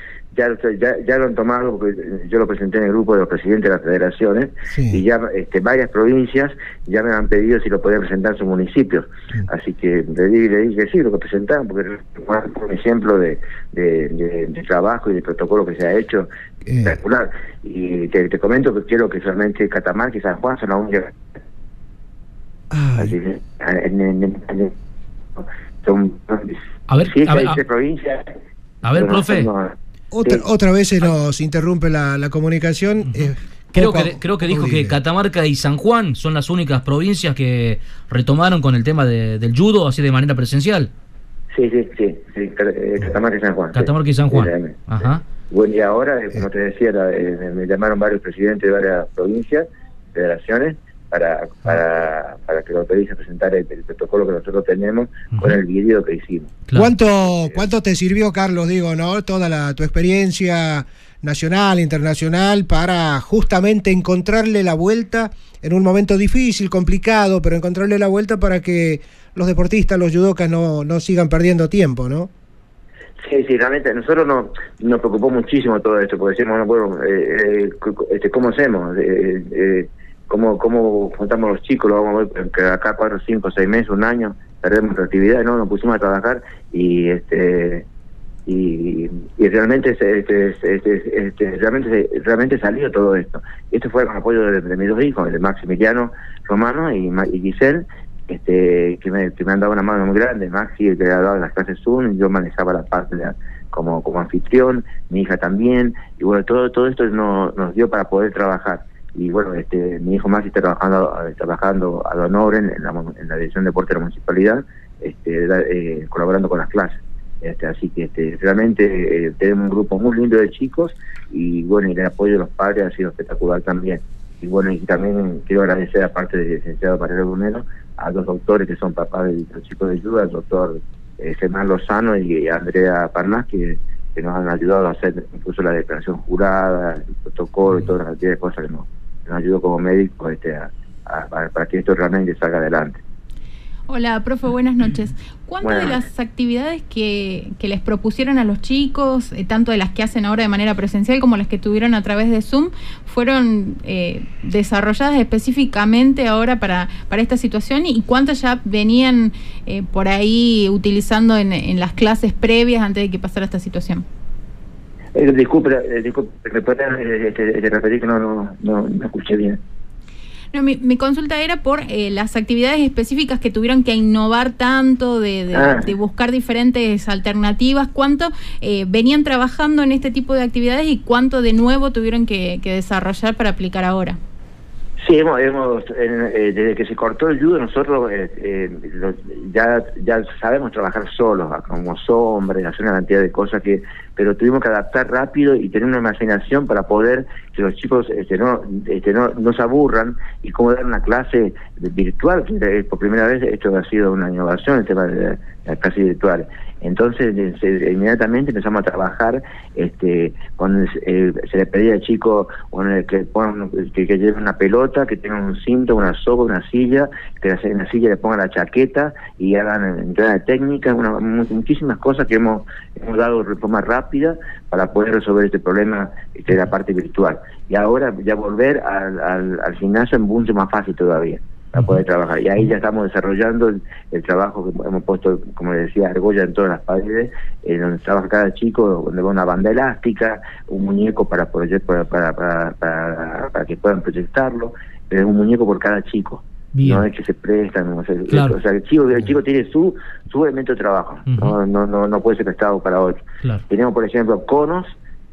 ya, lo- ya, ya lo han tomado, porque yo lo presenté en el grupo de los presidentes de las federaciones, Sí. y ya este, varias provincias ya me han pedido si lo podía presentar en sus municipios. Así que le di, le dije que sí, lo que presentaban, porque es un ejemplo de, de, de- de trabajo y de protocolo que se ha hecho Eh. espectacular. Y te, te comento que quiero que solamente Catamarca y San Juan son las únicas Así Ay, que, en- en- en- en- son A ver, a ver, a- provincias. A ver, Pero profe. no- otra, sí. otra vez se nos interrumpe la, la comunicación. eh, Creo poco que, creo que dijo que. Catamarca y San Juan son las únicas provincias que retomaron con el tema de- del judo, así de manera presencial. Sí, sí, sí, sí, eh, Catamarca y San Juan. sí. Catamarca y San Juan. Ajá. Bueno, y ahora, eh, como te decía, la- eh, me llamaron varios presidentes de varias provincias, federaciones, para, para, para que lo autorice a presentar el, el protocolo que nosotros tenemos con el video que hicimos. Claro. ¿Cuánto, ¿Cuánto te sirvió, Carlos, digo, no? Toda la, tu experiencia nacional, internacional, para justamente encontrarle la vuelta en un momento difícil, complicado, pero encontrarle la vuelta para que los deportistas, los judocas no, no sigan perdiendo tiempo, ¿no? Sí, sí, realmente a nosotros nos, nos preocupó muchísimo todo esto, porque decimos, bueno, bueno, eh, eh, cu- este, ¿cómo hacemos? Eh, eh, ¿cómo, ¿Cómo juntamos los chicos? Lo vamos a ver que acá cuatro, cinco, seis meses, un año, perdemos nuestra actividad, ¿no? Nos pusimos a trabajar y este y, realmente se- este, este, este, realmente realmente salió todo esto. Esto fue con apoyo de, mis dos hijos, de Maximiliano Romano y, y Giselle, este, que, me, han dado una mano muy grande. Maxi que ha dado las clases Zoom, yo manejaba la parte de, como, como anfitrión, mi hija también, y bueno, todo, todo esto no- nos dio para poder trabajar. Y bueno, este, mi hijo Maxi está trabajando, eh, trabajando a honor en, en, la, en la dirección de deporte de la municipalidad, este, da- eh, colaborando con las clases. Este, así que este, realmente eh, tenemos un grupo muy lindo de chicos y bueno, y el apoyo de los padres ha sido espectacular también. Y bueno, y también quiero agradecer, aparte del licenciado María Brunero, a los doctores que son papás de los chicos de ayuda, el doctor eh, Germán Lozano y Andrea Parnás, que, que nos han ayudado a hacer incluso la declaración jurada, el protocolo y todas las cantidad de cosas que nos, nos ayudó como médicos este, a, a- para que esto realmente salga adelante. Hola, profe, buenas noches. ¿Cuántas de las actividades que, que les propusieron a los chicos, eh, tanto de las que hacen ahora de manera presencial como las que tuvieron a través de Zoom, fueron eh, desarrolladas específicamente ahora para, para esta situación y cuántas ya venían eh, por ahí utilizando en, en las clases previas antes de que pasara esta situación? Eh, disculpe, eh, disculpe, ¿me eh, este, este, repetir que no, no, no, no escuché bien? No, mi, mi consulta era por eh, las actividades específicas que tuvieron que innovar tanto, de, de- Ah. de buscar diferentes alternativas, cuánto eh, venían trabajando en este tipo de actividades y cuánto de nuevo tuvieron que, que desarrollar para aplicar ahora. Sí, hemos, hemos eh, desde que se cortó el judo nosotros eh, eh, ya ya sabemos trabajar solos, a- como hombres, hacer una cantidad de cosas que, pero tuvimos que adaptar rápido y tener una imaginación para poder que los chicos este, no, este, no, no se aburran y cómo dar una clase virtual, eh, por primera vez esto ha sido una innovación, el tema de las clases virtuales. Entonces, inmediatamente empezamos a trabajar este, con eh, se le pedía al chico que, que, que lleve una pelota, que tenga un cinto, una soga, una silla, que en la silla le pongan la chaqueta y hagan entrada de técnica, una- mu- muchísimas cosas que hemos, hemos dado de forma rápida para poder resolver este problema este, de la parte virtual. Y ahora ya volver al, al, al gimnasio es mucho más fácil todavía para poder trabajar. Y ahí ya estamos desarrollando el, el trabajo que hemos puesto, como le decía, argolla en todas las paredes, eh, donde trabaja cada chico, donde va una banda elástica, un muñeco para, proye- para, para, para, para, que puedan proyectarlo, pero un muñeco por cada chico. Bien. No es que se prestan, o sea, Claro. o sea, el chico, el chico tiene su, su elemento de trabajo, no, Ujú. no, no, no puede ser prestado para otro. Claro. Tenemos, por ejemplo, conos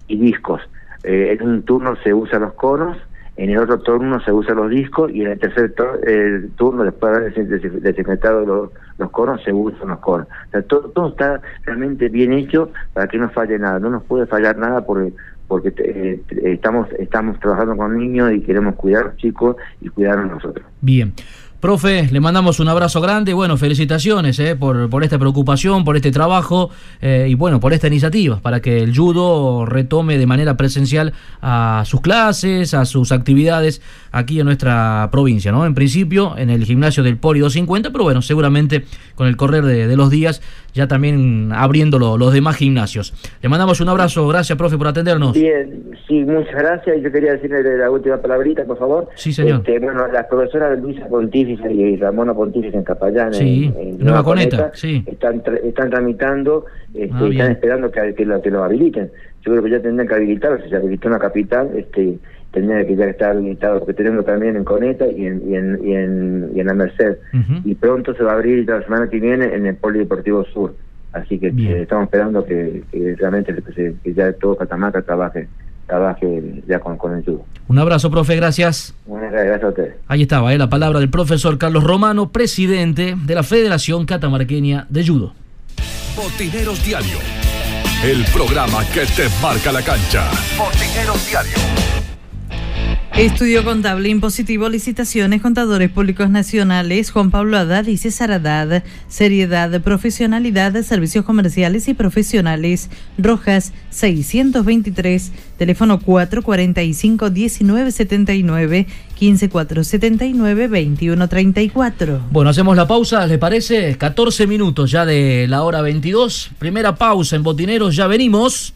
y discos. Eh, en un turno se usan los conos, en el otro turno se usan los discos y en el tercer el turno, después de desinfectado los, los conos, se usan los conos. O sea, todo, todo está realmente bien hecho para que no falle nada. No nos puede fallar nada porque porque eh, estamos estamos trabajando con niños y queremos cuidar a los chicos y cuidarnos nosotros. Bien. Profe, le mandamos un abrazo grande. Bueno, felicitaciones eh, por, por esta preocupación, por este trabajo eh, y bueno, por esta iniciativa para que el judo retome de manera presencial a sus clases, a sus actividades aquí en nuestra provincia. ¿no? En principio, en el gimnasio del Poli 250, pero bueno, seguramente con el correr de, de los días ya también abriendo lo- los demás gimnasios. Le mandamos un abrazo. Gracias, profe, por atendernos. Bien, sí, muchas gracias. Yo quería decirle la última palabrita, por favor. Sí, señor. Este, bueno, las profesoras Luisa Pontífice y Ramona Pontífice en Capayán, Sí, en, en Nueva Coneta, sí. están, tra- están tramitando, este, Ah, están esperando que, que, lo, que lo habiliten. Yo creo que ya tendrían que habilitarlo, si se habilitó en la capital, este, tendría que ya estar habilitado, porque tenemos también en Coneta y en, y en, y en, y en la Merced. Y pronto se va a abrir la semana que viene en el Polideportivo Sur. Así que eh, estamos esperando que, que realmente que, se- que ya todo Catamarca trabaje trabaje ya con, con el judo. Un abrazo, profe. Gracias. Gracias a ustedes. Ahí estaba eh, la palabra del profesor Carlos Romano, presidente de la Federación Catamarqueña de Judo. Botineros Diario. El programa que te marca la cancha. Botineros Diario. Estudio Contable Impositivo, Licitaciones, Contadores Públicos Nacionales, Juan Pablo Haddad y César Haddad, Seriedad, Profesionalidad, Servicios Comerciales y Profesionales, Rojas 623, teléfono 445-1979, 15479-2134. Bueno, hacemos la pausa, ¿les parece? 14 minutos ya de la hora 22. Primera pausa en Botineros, ya venimos.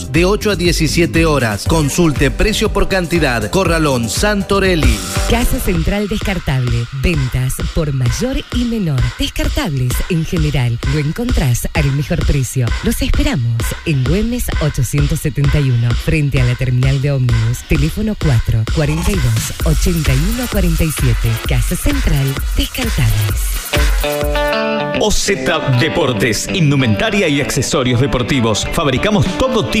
de 8 a 17 horas. Consulte precio por cantidad. Corralón Santorelli. Casa Central Descartable. Ventas por mayor y menor. Descartables en general. Lo encontrás al mejor precio. Los esperamos en Güemes 871, frente a la terminal de ómnibus. Teléfono 4 42 81 47. Casa Central Descartables. OZ Deportes, indumentaria y accesorios deportivos. Fabricamos todo tipo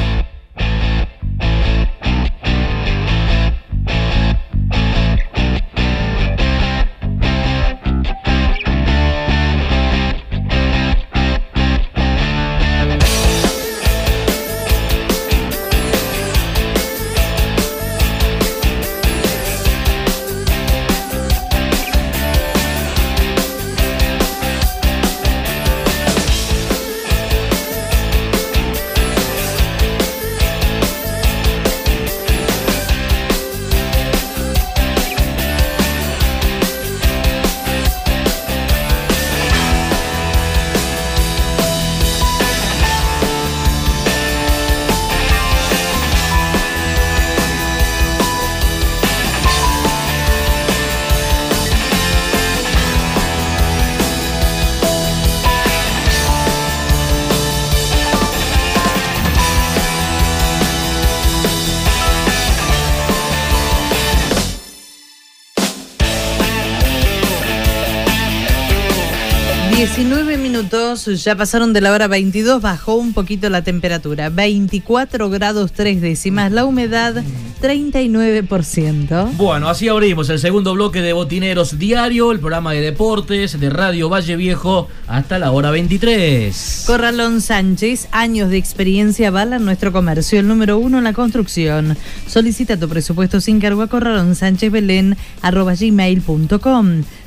Minutos, ya pasaron de la hora 22, bajó un poquito la temperatura, 24 grados 3 décimas, la humedad 39%. Bueno, así abrimos el segundo bloque de Botineros Diario, el programa de deportes de Radio Valle Viejo, hasta la hora 23. Corralón Sánchez, años de experiencia avalan nuestro comercio, el número uno en la construcción. Solicita tu presupuesto sin cargo a Corralón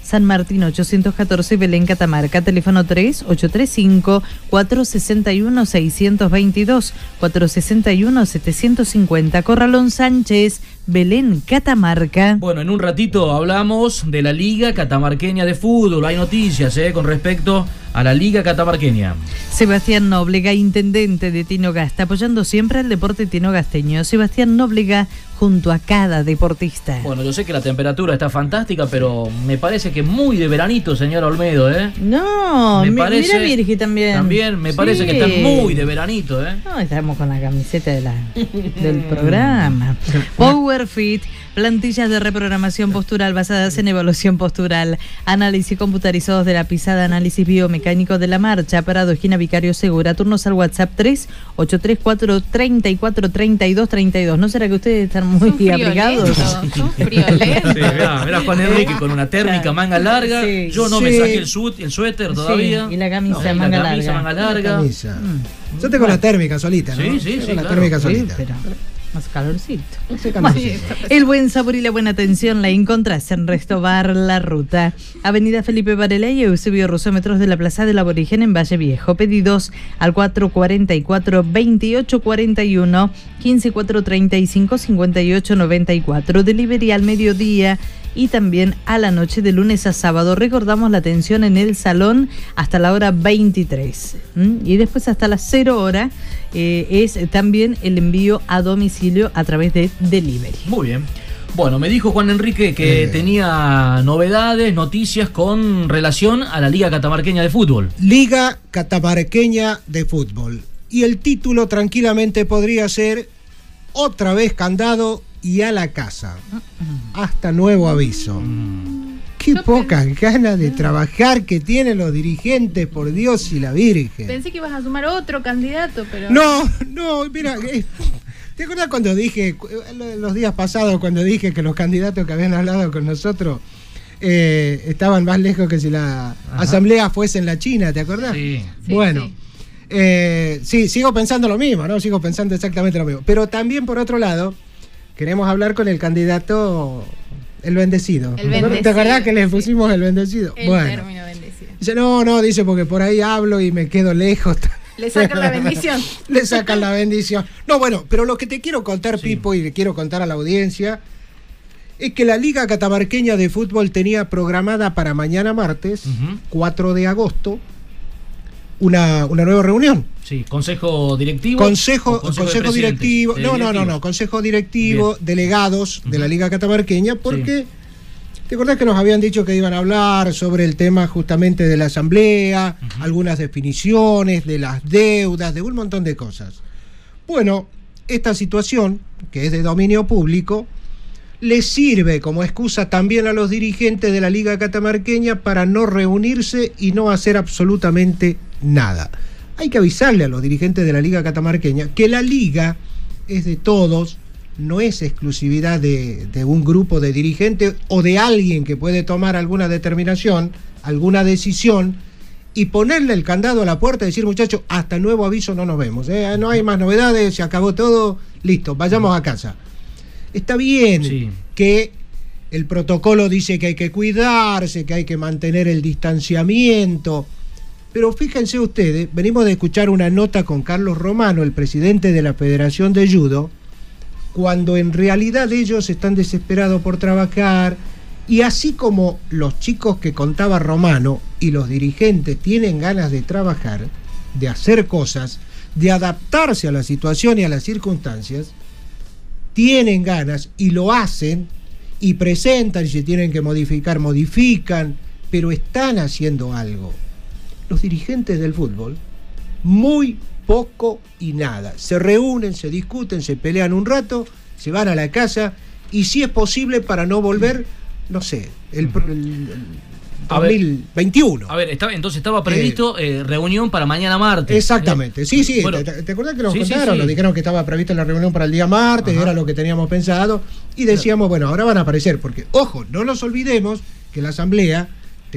San Martín 814, Belén Catamarca, teléfono 3 835 461 622 461 750, Corralón Sánchez, Belén Catamarca. Bueno, en un ratito hablamos de la Liga Catamarqueña de Fútbol. Hay noticias eh, con respecto a la Liga Catamarqueña. Sebastián Nóblega, intendente de Tinogasta, apoyando siempre al deporte tinogasteño. Sebastián Nóblega junto a cada deportista. Bueno, yo sé que la temperatura está fantástica, pero me parece que muy de veranito, señor Olmedo, ¿eh? No, Me mi- parece- mira Virgi también. También me parece que Sí. están muy de veranito, ¿eh? No, estamos con la camiseta de la, del programa. Power Fit, plantillas de reprogramación postural basadas en evaluación postural, análisis computarizados de la pisada, análisis biomecánico de la marcha, parado esquina Vicario Segura, turnos al WhatsApp 3 834 34 32 32. ¿No será que ustedes están muy Son abrigados? son friolentos. Sí, mirá, mirá Juan Enrique con una térmica manga larga. Sí. Yo no me Sí. saqué el, suit- el suéter todavía. Sí, y la camisa No, manga la camisa larga. manga larga. Camisa. Yo tengo la térmica solita, ¿no? Sí, sí, Tengo sí, La claro. térmica Sí, solita. pero más calorcito. Sí, Bueno, calorcito. el buen sabor y la buena atención la encontrás en Restobar La Ruta. Avenida Felipe Varela y Eusebio Rosómetros de la Plaza del Aborigen en Valle Viejo. Pedidos al 444-2841, 15435-5894. Delivery al mediodía y también a la noche de lunes a sábado. Recordamos la atención en el salón hasta la hora 23. ¿m? Y después hasta las 0 hora eh, es también el envío a domicilio a través de delivery. Muy bien. Bueno, me dijo Juan Enrique que tenía novedades, noticias con relación a la Liga Catamarqueña de Fútbol. Liga Catamarqueña de Fútbol. Y el título tranquilamente podría ser Otra vez candado y a la casa. Hasta nuevo aviso. Qué pocas ganas de trabajar que tienen los dirigentes, por Dios y la Virgen. Pensé que ibas a sumar otro candidato, pero. No, no, mira, ¿te acuerdas cuando dije, eh, los días pasados, cuando dije que los candidatos que habían hablado con nosotros eh, estaban más lejos que si la asamblea fuese en la China, ¿te acordás? Sí. bueno, eh, sí, sigo pensando lo mismo, ¿no? Sigo pensando exactamente lo mismo. Pero también, por otro lado, queremos hablar con el candidato, el bendecido. El ¿Te acordás- ¿Te bendecido, acordás que le pusimos el bendecido? El bueno. término bendecido. Dice, no, no, dice, porque por ahí hablo y me quedo lejos. Le sacan la bendición. Le sacan la bendición. No, bueno, pero lo que te quiero contar, Pipo, y le quiero contar a la audiencia, es que la Liga Catamarqueña de Fútbol tenía programada para mañana martes, 4 de agosto, una, una nueva reunión. Sí, consejo directivo. Consejo, consejo, directivo, no, no, no, no, consejo directivo, delegados de la Liga Catamarqueña, porque ¿te acordás que nos habían dicho que iban a hablar sobre el tema justamente de la asamblea, algunas definiciones, de las deudas, de un montón de cosas? Bueno, esta situación, que es de dominio público, le sirve como excusa también a los dirigentes de la Liga Catamarqueña para no reunirse y no hacer absolutamente nada. Hay que avisarle a los dirigentes de la Liga Catamarqueña que la liga es de todos, no es exclusividad de, de un grupo de dirigentes o de alguien que puede tomar alguna determinación, alguna decisión y ponerle el candado a la puerta y decir, muchachos, hasta nuevo aviso no nos vemos. ¿eh? No hay más novedades, se acabó todo, listo, vayamos a casa. Está bien que el protocolo dice que hay que cuidarse, que hay que mantener el distanciamiento, pero fíjense ustedes, venimos de escuchar una nota con Carlos Romano, el presidente de la Federación de Judo, cuando en realidad ellos están desesperados por trabajar y así como los chicos que contaba Romano y los dirigentes tienen ganas de trabajar, de hacer cosas, de adaptarse a la situación y a las circunstancias, tienen ganas y lo hacen y presentan y si tienen que modificar, modifican, pero están haciendo algo. Los dirigentes del fútbol, muy poco y nada. Se reúnen, se discuten, se pelean un rato, se van a la casa y si es posible para no volver, no sé, el, el- el A ver. 2021. A ver, estaba, entonces estaba previsto eh, reunión para mañana martes. Exactamente, sí, sí, Bueno, ¿te, te acuerdas que nos sí, sí, contaron? sí. Nos dijeron que estaba prevista la reunión para el día martes, era lo que teníamos pensado, y decíamos, bueno, ahora van a aparecer, porque, ojo, no nos olvidemos que la asamblea,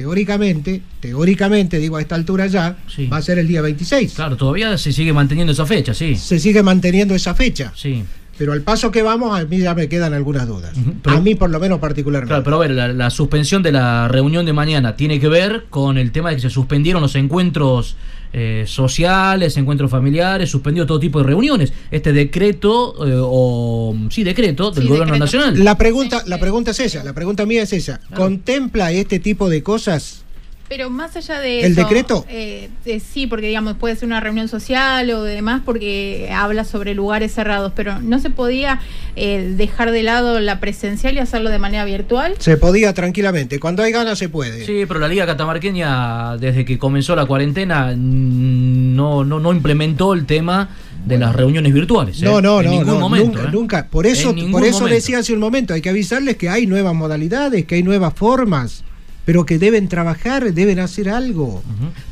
teóricamente, teóricamente, digo a esta altura ya, va a ser el día 26. Claro, todavía se sigue manteniendo esa fecha, sí. Se sigue manteniendo esa fecha. Sí. pero al paso que vamos, a mí ya me quedan algunas dudas. pero- a mí, por lo menos, particularmente. Claro, pero a ver, la, la suspensión de la reunión de mañana tiene que ver con el tema de que se suspendieron los encuentros eh, sociales, encuentros familiares, suspendió todo tipo de reuniones. Este decreto, eh, o sí, decreto del gobierno nacional. La pregunta, la pregunta es esa, la pregunta mía es esa. ¿Contempla este tipo de cosas? Pero más allá de ¿El eso, decreto? eh, eh, sí, porque digamos puede ser una reunión social o demás porque habla sobre lugares cerrados, pero no se podía eh, dejar de lado la presencial y hacerlo de manera virtual. Se podía tranquilamente. Cuando hay ganas se puede. Sí, pero la Liga Catamarqueña, desde que comenzó la cuarentena, no, no, no implementó el tema de las reuniones virtuales. ¿eh? No, no, en no, ningún no, momento. nunca, ¿eh? nunca. Por eso, por eso momento. decía hace un momento, hay que avisarles que hay nuevas modalidades, que hay nuevas formas, pero que deben trabajar, deben hacer algo.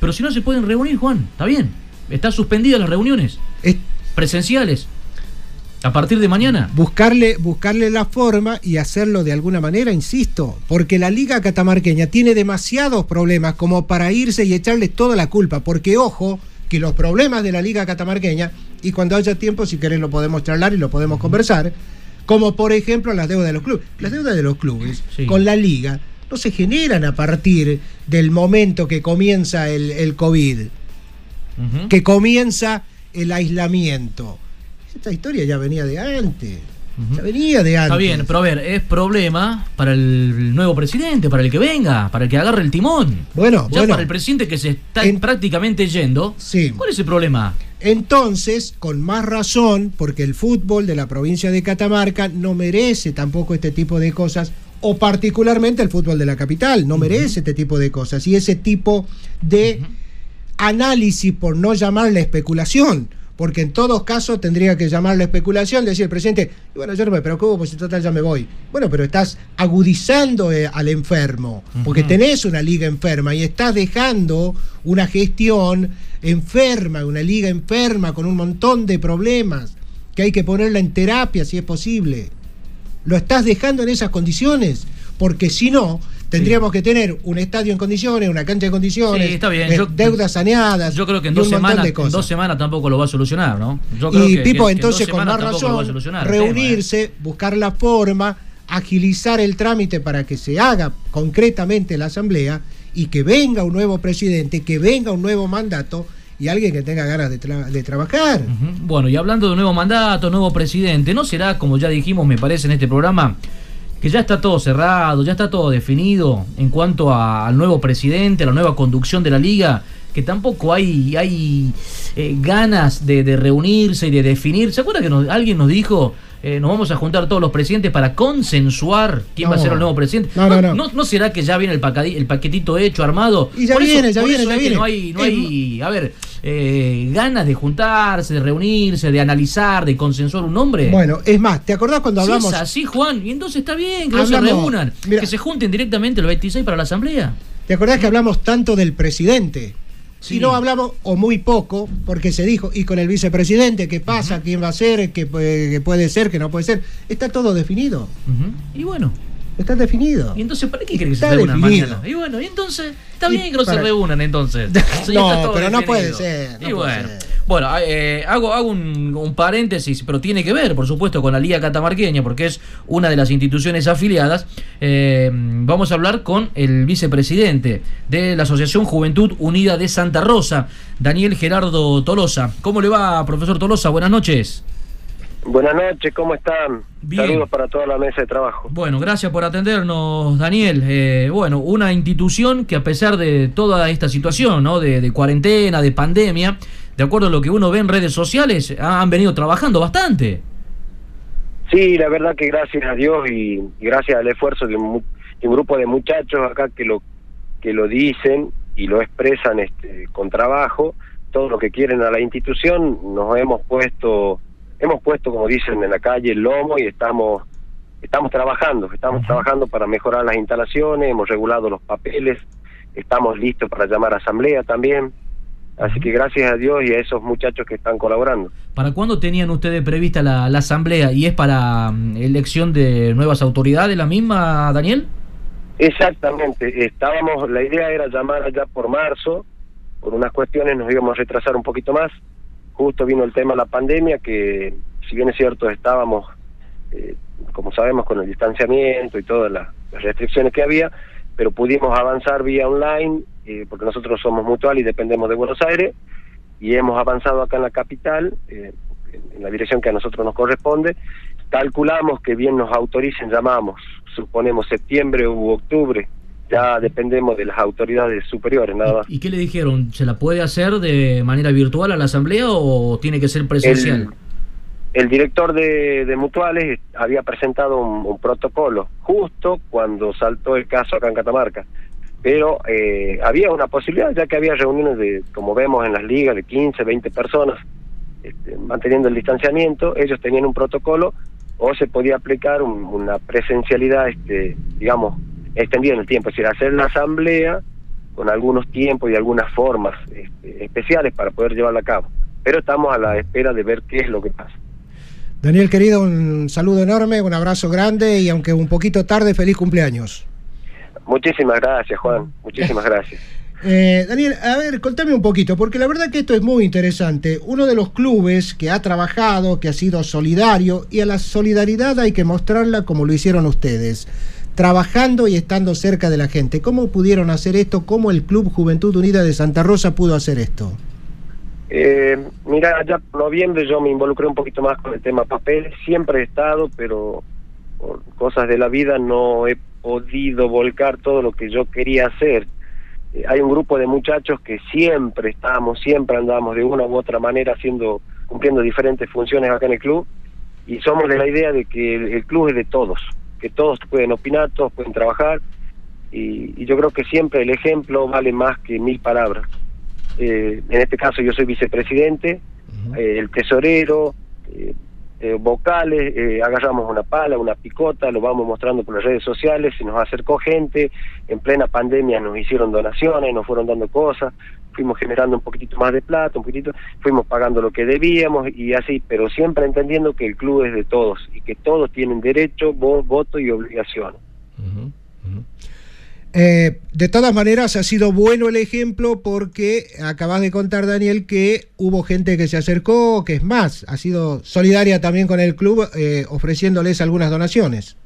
Pero si no se pueden reunir, Juan, está bien. Están suspendidas las reuniones presenciales. A partir de mañana. Buscarle, buscarle la forma y hacerlo de alguna manera, insisto, porque la Liga Catamarqueña tiene demasiados problemas como para irse y echarle toda la culpa, porque ojo, que los problemas de la Liga Catamarqueña, y cuando haya tiempo, si querés lo podemos charlar y lo podemos conversar, como por ejemplo las deudas de los clubes. Las deudas de los clubes con la Liga no se generan a partir del momento que comienza el, el COVID, que comienza el aislamiento. Esta historia ya venía de antes. Ya venía de antes. Está bien, pero a ver, es problema para el nuevo presidente, para el que venga, para el que agarre el timón. Bueno, ya bueno. para el presidente que se está prácticamente yendo. ¿Cuál es el problema? Entonces, con más razón, porque el fútbol de la provincia de Catamarca no merece tampoco este tipo de cosas, o particularmente el fútbol de la capital, no merece este tipo de cosas. Y ese tipo de análisis, por no llamarle especulación, porque en todos casos tendría que llamarle especulación, decir el presidente, "Y bueno, yo no me preocupo, pues si total ya me voy. Bueno, pero estás agudizando eh, al enfermo, porque tenés una liga enferma y estás dejando una gestión enferma, una liga enferma con un montón de problemas, que hay que ponerla en terapia si es posible. Lo estás dejando en esas condiciones, porque si no, tendríamos que tener un estadio en condiciones, una cancha en condiciones, Sí, está bien. eh, Yo- deudas saneadas. Yo creo que en dos semanas, de en cosas. dos semanas tampoco lo va a solucionar, ¿no? Yo creo y que- Pipo, que- que en dos entonces con más razón, tema, ¿eh? reunirse, buscar la forma, agilizar el trámite para que se haga concretamente la asamblea y que venga un nuevo presidente, que venga un nuevo mandato y alguien que tenga ganas de, tra- de trabajar. Bueno, y hablando de nuevo mandato, nuevo presidente, ¿no será, como ya dijimos, me parece en este programa, que ya está todo cerrado, ya está todo definido en cuanto a- al nuevo presidente, a la nueva conducción de la liga? Que tampoco hay, hay eh, ganas de, de reunirse y de definir. ¿Se acuerda que nos- alguien nos dijo, eh, nos vamos a juntar todos los presidentes para consensuar quién va a ser el nuevo presidente? No, no, no. ¿No, será que ya viene el, paquetito hecho, armado? Y ya Por eso- viene, ya viene, ya es viene. No hay, no hay a ver, eh, ganas de juntarse, de reunirse, de analizar, de consensuar un nombre. Bueno, es más, ¿te acordás cuando hablamos? es así, Juan, y entonces está bien que no se reúnan, que se junten directamente el 26 para la asamblea. ¿Te acordás que hablamos tanto del presidente? Y no hablamos, o muy poco, porque se dijo, y con el vicepresidente, ¿qué pasa? ¿Quién va a ser? ¿Qué, puede- qué puede ser? ¿Qué no puede ser? Está todo definido. Y bueno. Está definido. ¿Y entonces para qué quiere que se reúnan mañana? Y bueno, y entonces está Y bien que no para- se reúnan entonces. Sí, No, pero no puede ser, no y puede bueno, bueno eh, hago, hago un, un paréntesis, pero tiene que ver, por supuesto, con la Liga Catamarqueña, porque es una de las instituciones afiliadas. Eh, vamos a hablar con el vicepresidente de la Asociación Juventud Unida de Santa Rosa, Daniel Gerardo Tolosa. ¿Cómo le va, profesor Tolosa? Buenas noches. Buenas noches, ¿cómo están? Bien. Saludos para toda la mesa de trabajo. Bueno, gracias por atendernos, Daniel. Eh, bueno, una institución que a pesar de toda esta situación, ¿no? De, de cuarentena, de pandemia, de acuerdo a lo que uno ve en redes sociales, ha- han venido trabajando bastante. Sí, la verdad que gracias a Dios y, gracias al esfuerzo de, mu- de un grupo de muchachos acá que lo que lo dicen y lo expresan este, con trabajo, todo lo que quieren a la institución, nos hemos puesto, hemos puesto como dicen en la calle el lomo y estamos estamos trabajando, estamos trabajando para mejorar las instalaciones, hemos regulado los papeles, estamos listos para llamar a asamblea también. Así que gracias a Dios y a esos muchachos que están colaborando. ¿Para cuándo tenían ustedes prevista la, la asamblea? ¿Y es para mm, elección de nuevas autoridades la misma, Daniel? Exactamente, estábamos, la idea era llamar allá por marzo, por unas cuestiones nos íbamos a retrasar un poquito más, justo vino el tema de la pandemia que si bien es cierto, estábamos, eh, como sabemos, con el distanciamiento y todas las, las restricciones que había, pero pudimos avanzar vía online, eh, porque nosotros somos mutual y dependemos de Buenos Aires, y hemos avanzado acá en la capital, eh, en la dirección que a nosotros nos corresponde. Calculamos que bien nos autoricen, llamamos, suponemos septiembre u octubre, ya dependemos de las autoridades superiores, nada más. ¿Y qué le dijeron? ¿Se la puede hacer de manera virtual a la asamblea o tiene que ser presencial? El director de, de Mutuales había presentado un, un protocolo justo cuando saltó el caso acá en Catamarca. Pero eh, había una posibilidad, ya que había reuniones de, como vemos en las ligas, de 15, 20 personas, este, manteniendo el distanciamiento. Ellos tenían un protocolo o se podía aplicar un- una presencialidad, este, digamos, extendida en el tiempo. Es decir, hacer la asamblea con algunos tiempos y algunas formas este, especiales para poder llevarla a cabo. Pero estamos a la espera de ver qué es lo que pasa. Daniel querido, un saludo enorme, un abrazo grande y aunque un poquito tarde, feliz cumpleaños. Muchísimas gracias, Juan. Muchísimas gracias. Eh, Daniel, a ver, contame un poquito, porque la verdad que esto es muy interesante. Uno de los clubes que ha trabajado, que ha sido solidario, y a la solidaridad hay que mostrarla como lo hicieron ustedes, trabajando y estando cerca de la gente. ¿Cómo pudieron hacer esto? ¿Cómo el Club Juventud Unida de Santa Rosa pudo hacer esto? Eh, mira, ya por noviembre yo me involucré un poquito más con el tema papel. Siempre he estado, pero por cosas de la vida no he podido volcar todo lo que yo quería hacer. Eh, hay un grupo de muchachos que siempre estábamos, siempre andábamos de una u otra manera haciendo, cumpliendo diferentes funciones acá en el club y somos de la idea de que el, el club es de todos, que todos pueden opinar, todos pueden trabajar y, y yo creo que siempre el ejemplo vale más que mil palabras. Eh, en este caso yo soy vicepresidente, eh, el tesorero, eh, vocales, eh, agarramos una pala, una picota, lo vamos mostrando por las redes sociales, se nos acercó gente, en plena pandemia nos hicieron donaciones, nos fueron dando cosas, fuimos generando un poquitito más de plata, un poquitito, fuimos pagando lo que debíamos y así, pero siempre entendiendo que el club es de todos y que todos tienen derecho, voz, voto y obligación. Eh, de todas maneras, ha sido bueno el ejemplo porque acabas de contar, Daniel, que hubo gente que se acercó, que es más, ha sido solidaria también con el club, eh, ofreciéndoles algunas donaciones.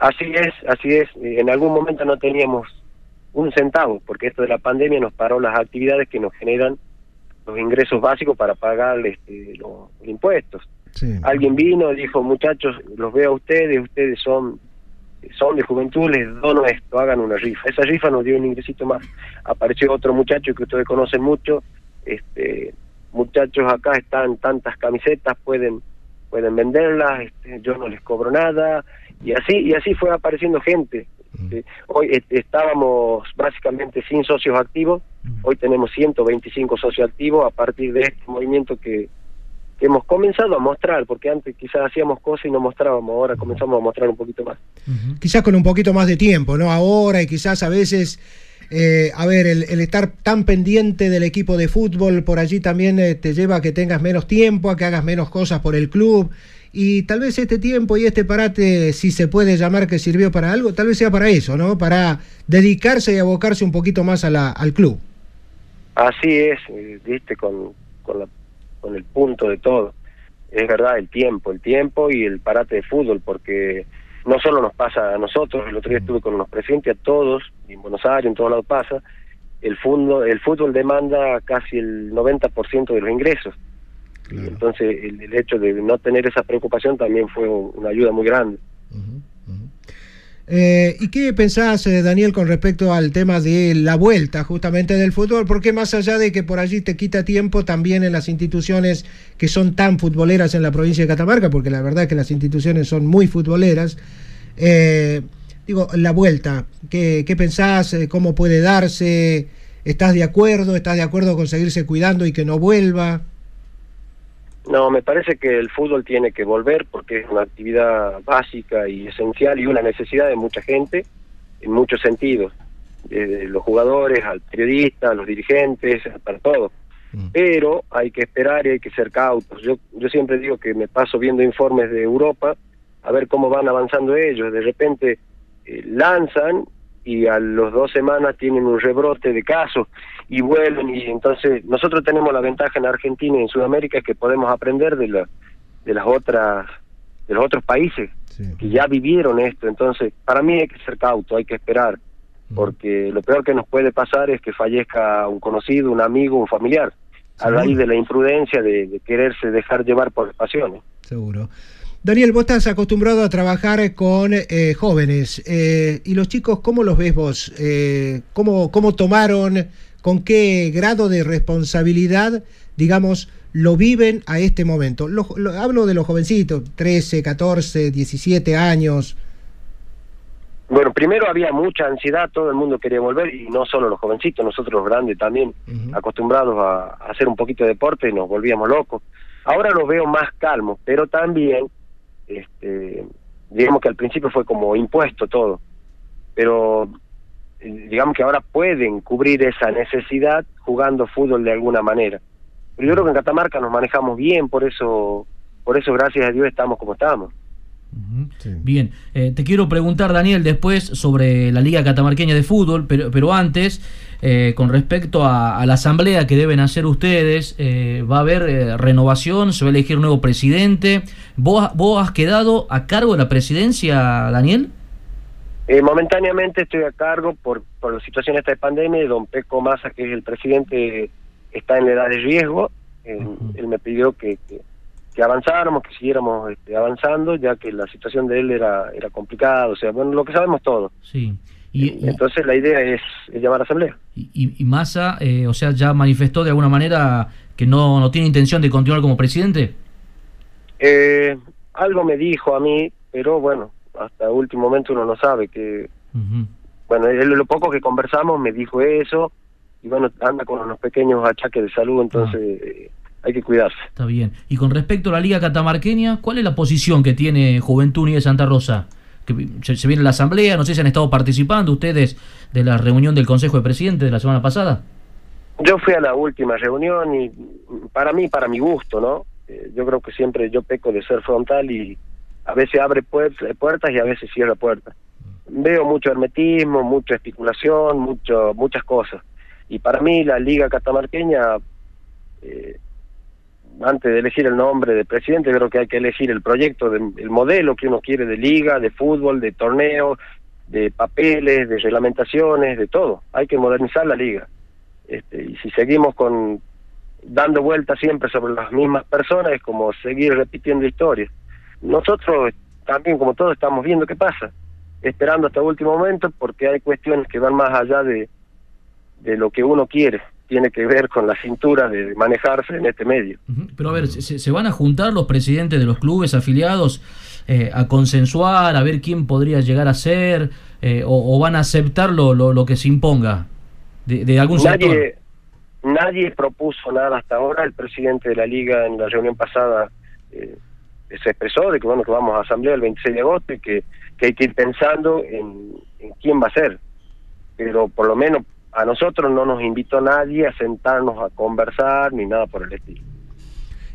Así es, así es. En algún momento no teníamos un centavo, porque esto de la pandemia nos paró las actividades que nos generan los ingresos básicos para pagar este, los impuestos. Alguien vino, dijo, muchachos, los veo a ustedes, ustedes son son de juventud, les dono esto, hagan una rifa. Esa rifa nos dio un ingresito más. Apareció otro muchacho que ustedes conocen mucho, este muchachos acá están tantas camisetas, pueden pueden venderlas, este, yo no les cobro nada y así y así fue apareciendo gente. Este, hoy eh, estábamos básicamente sin socios activos, hoy tenemos 125 socios activos a partir de este movimiento que, que hemos comenzado a mostrar, porque antes quizás hacíamos cosas y no mostrábamos, ahora comenzamos a mostrar un poquito más. Quizás con un poquito más de tiempo, ¿no? Ahora y quizás a veces, eh, a ver, el, el estar tan pendiente del equipo de fútbol por allí también eh, te lleva a que tengas menos tiempo, a que hagas menos cosas por el club. Y tal vez este tiempo y este parate, si se puede llamar que sirvió para algo, tal vez sea para eso, ¿no? Para dedicarse y abocarse un poquito más a la, al club. Así es, eh, viste, con, con, la, con el punto de todo. Es verdad, el tiempo, el tiempo y el parate de fútbol, porque no solo nos pasa a nosotros, el otro día estuve con unos presidentes, a todos, en Buenos Aires, en todos lados pasa, el, fundo, el fútbol demanda casi el 90% de los ingresos. Entonces el, el hecho de no tener esa preocupación también fue un- una ayuda muy grande. Eh, ¿Y qué pensás, eh, Daniel, con respecto al tema de la vuelta justamente del fútbol? Porque más allá de que por allí te quita tiempo, también en las instituciones que son tan futboleras en la provincia de Catamarca, porque la verdad es que las instituciones son muy futboleras, eh, digo, la vuelta, ¿qué, qué pensás? Eh, ¿Cómo puede darse? ¿Estás de acuerdo? ¿Estás de acuerdo con seguirse cuidando y que no vuelva? No, me parece que el fútbol tiene que volver porque es una actividad básica y esencial y una necesidad de mucha gente en muchos sentidos, desde los jugadores al periodista, a los dirigentes, para todo. Pero hay que esperar y hay que ser cautos. Yo, yo siempre digo que me paso viendo informes de Europa a ver cómo van avanzando ellos. De repente eh, lanzan y a los dos semanas tienen un rebrote de casos y vuelven y entonces nosotros tenemos la ventaja en Argentina y en Sudamérica que podemos aprender de la de las otras de los otros países que ya vivieron esto. Entonces, para mí hay que ser cauto, hay que esperar, porque lo peor que nos puede pasar es que fallezca un conocido, un amigo, un familiar, a raíz de la imprudencia de, de quererse dejar llevar por pasiones. Seguro. Daniel, vos estás acostumbrado a trabajar con eh, jóvenes. eh, ¿Y los chicos cómo los ves vos? Eh, ¿cómo, ¿Cómo tomaron, con qué grado de responsabilidad, digamos, lo viven a este momento? Lo- lo- hablo de los jovencitos, 13, 14, 17 años. Bueno, primero había mucha ansiedad, todo el mundo quería volver y no solo los jovencitos, nosotros los grandes también, acostumbrados a, a hacer un poquito de deporte y nos volvíamos locos. Ahora los veo más calmos, pero también, este, digamos que al principio fue como impuesto todo, pero digamos que ahora pueden cubrir esa necesidad jugando fútbol de alguna manera. Pero yo creo que en Catamarca nos manejamos bien, por eso, por eso gracias a Dios estamos como estamos. Bien, eh, te quiero preguntar, Daniel, después sobre la Liga Catamarqueña de Fútbol, pero, pero antes, eh, con respecto a, a la asamblea que deben hacer ustedes, eh, ¿va a haber eh, renovación? ¿Se va a elegir un nuevo presidente? ¿Vos, ¿Vos has quedado a cargo de la presidencia, Daniel? Eh, momentáneamente estoy a cargo por, por la situación esta de pandemia y don Peco Massa, que es el presidente, está en la edad de riesgo. Eh, Él me pidió que, que, que avanzáramos, que siguiéramos este, avanzando, ya que la situación de él era, era complicada, o sea, bueno, lo que sabemos todos. Sí. Entonces la idea es, es llamar a asamblea. Y, y Massa, eh, o sea, ya manifestó de alguna manera que no, no tiene intención de continuar como presidente. Eh, algo me dijo a mí, pero bueno, hasta último momento uno no sabe que... Bueno, él, lo poco que conversamos me dijo eso, y bueno, anda con unos pequeños achaques de salud, entonces eh, hay que cuidarse. Está bien. Y con respecto a la Liga Catamarqueña, ¿cuál es la posición que tiene Juventud Unida de Santa Rosa? Que se, se viene la asamblea, no sé si han estado participando ustedes de la reunión del Consejo de Presidentes de la semana pasada. Yo fui a la última reunión y para mí, para mi gusto, ¿no? Eh, yo creo que siempre yo peco de ser frontal y a veces abre puer- puertas y a veces cierra puertas. Veo mucho hermetismo, mucha especulación, mucho, muchas cosas. Y para mí la Liga Catamarqueña, eh, antes de elegir el nombre de presidente, creo que hay que elegir el proyecto, de- el modelo que uno quiere de liga, de fútbol, de torneo, de papeles, de reglamentaciones, de todo. Hay que modernizar la liga. Este, y si seguimos con dando vueltas siempre sobre las mismas personas es como seguir repitiendo historias. Nosotros también, como todos, estamos viendo qué pasa, esperando hasta último momento porque hay cuestiones que van más allá de, de lo que uno quiere. Tiene que ver con la cintura de manejarse en este medio. Pero a ver, ¿se, se van a juntar los presidentes de los clubes afiliados eh, a consensuar, a ver quién podría llegar a ser, eh, o, o van a aceptar lo, lo, lo que se imponga de, de algún sector? Nadie, nadie propuso nada hasta ahora. El presidente de la liga en la reunión pasada eh, se expresó de que bueno que vamos a asamblea el 26 de agosto y que, que hay que ir pensando en, en quién va a ser. Pero por lo menos a nosotros no nos invitó nadie a sentarnos a conversar ni nada por el estilo.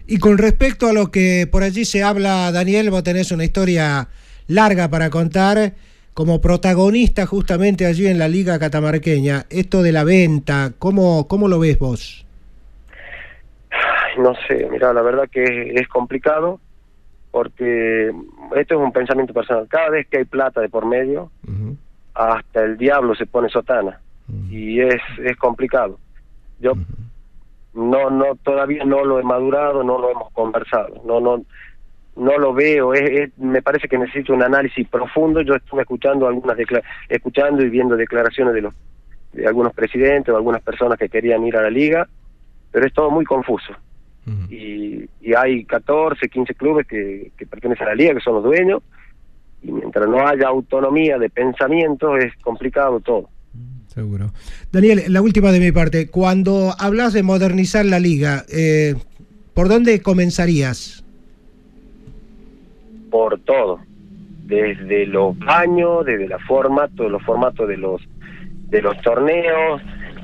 Y con respecto a lo que por allí se habla, Daniel, vos tenés una historia larga para contar como protagonista justamente allí en la Liga Catamarqueña. Esto de la venta, ¿cómo, cómo lo ves vos? No sé, mira, la verdad que es, es complicado porque esto es un pensamiento personal. Cada vez que hay plata de por medio, hasta el diablo se pone sotana y es, es complicado. Yo no no todavía no lo he madurado, no lo hemos conversado, no no no lo veo, es, es- me parece que necesito un análisis profundo. Yo estuve escuchando algunas escuchando y viendo declaraciones de los de algunos presidentes o algunas personas que querían ir a la liga, pero es todo muy confuso. Y, y hay 14, 15 clubes que, que pertenecen a la liga, que son los dueños, y mientras no haya autonomía de pensamiento es complicado todo. Seguro. Daniel, la última de mi parte. Cuando hablas de modernizar la liga, eh, ¿por dónde comenzarías? por todo, desde los baños, desde la formato, los formatos de los de los torneos,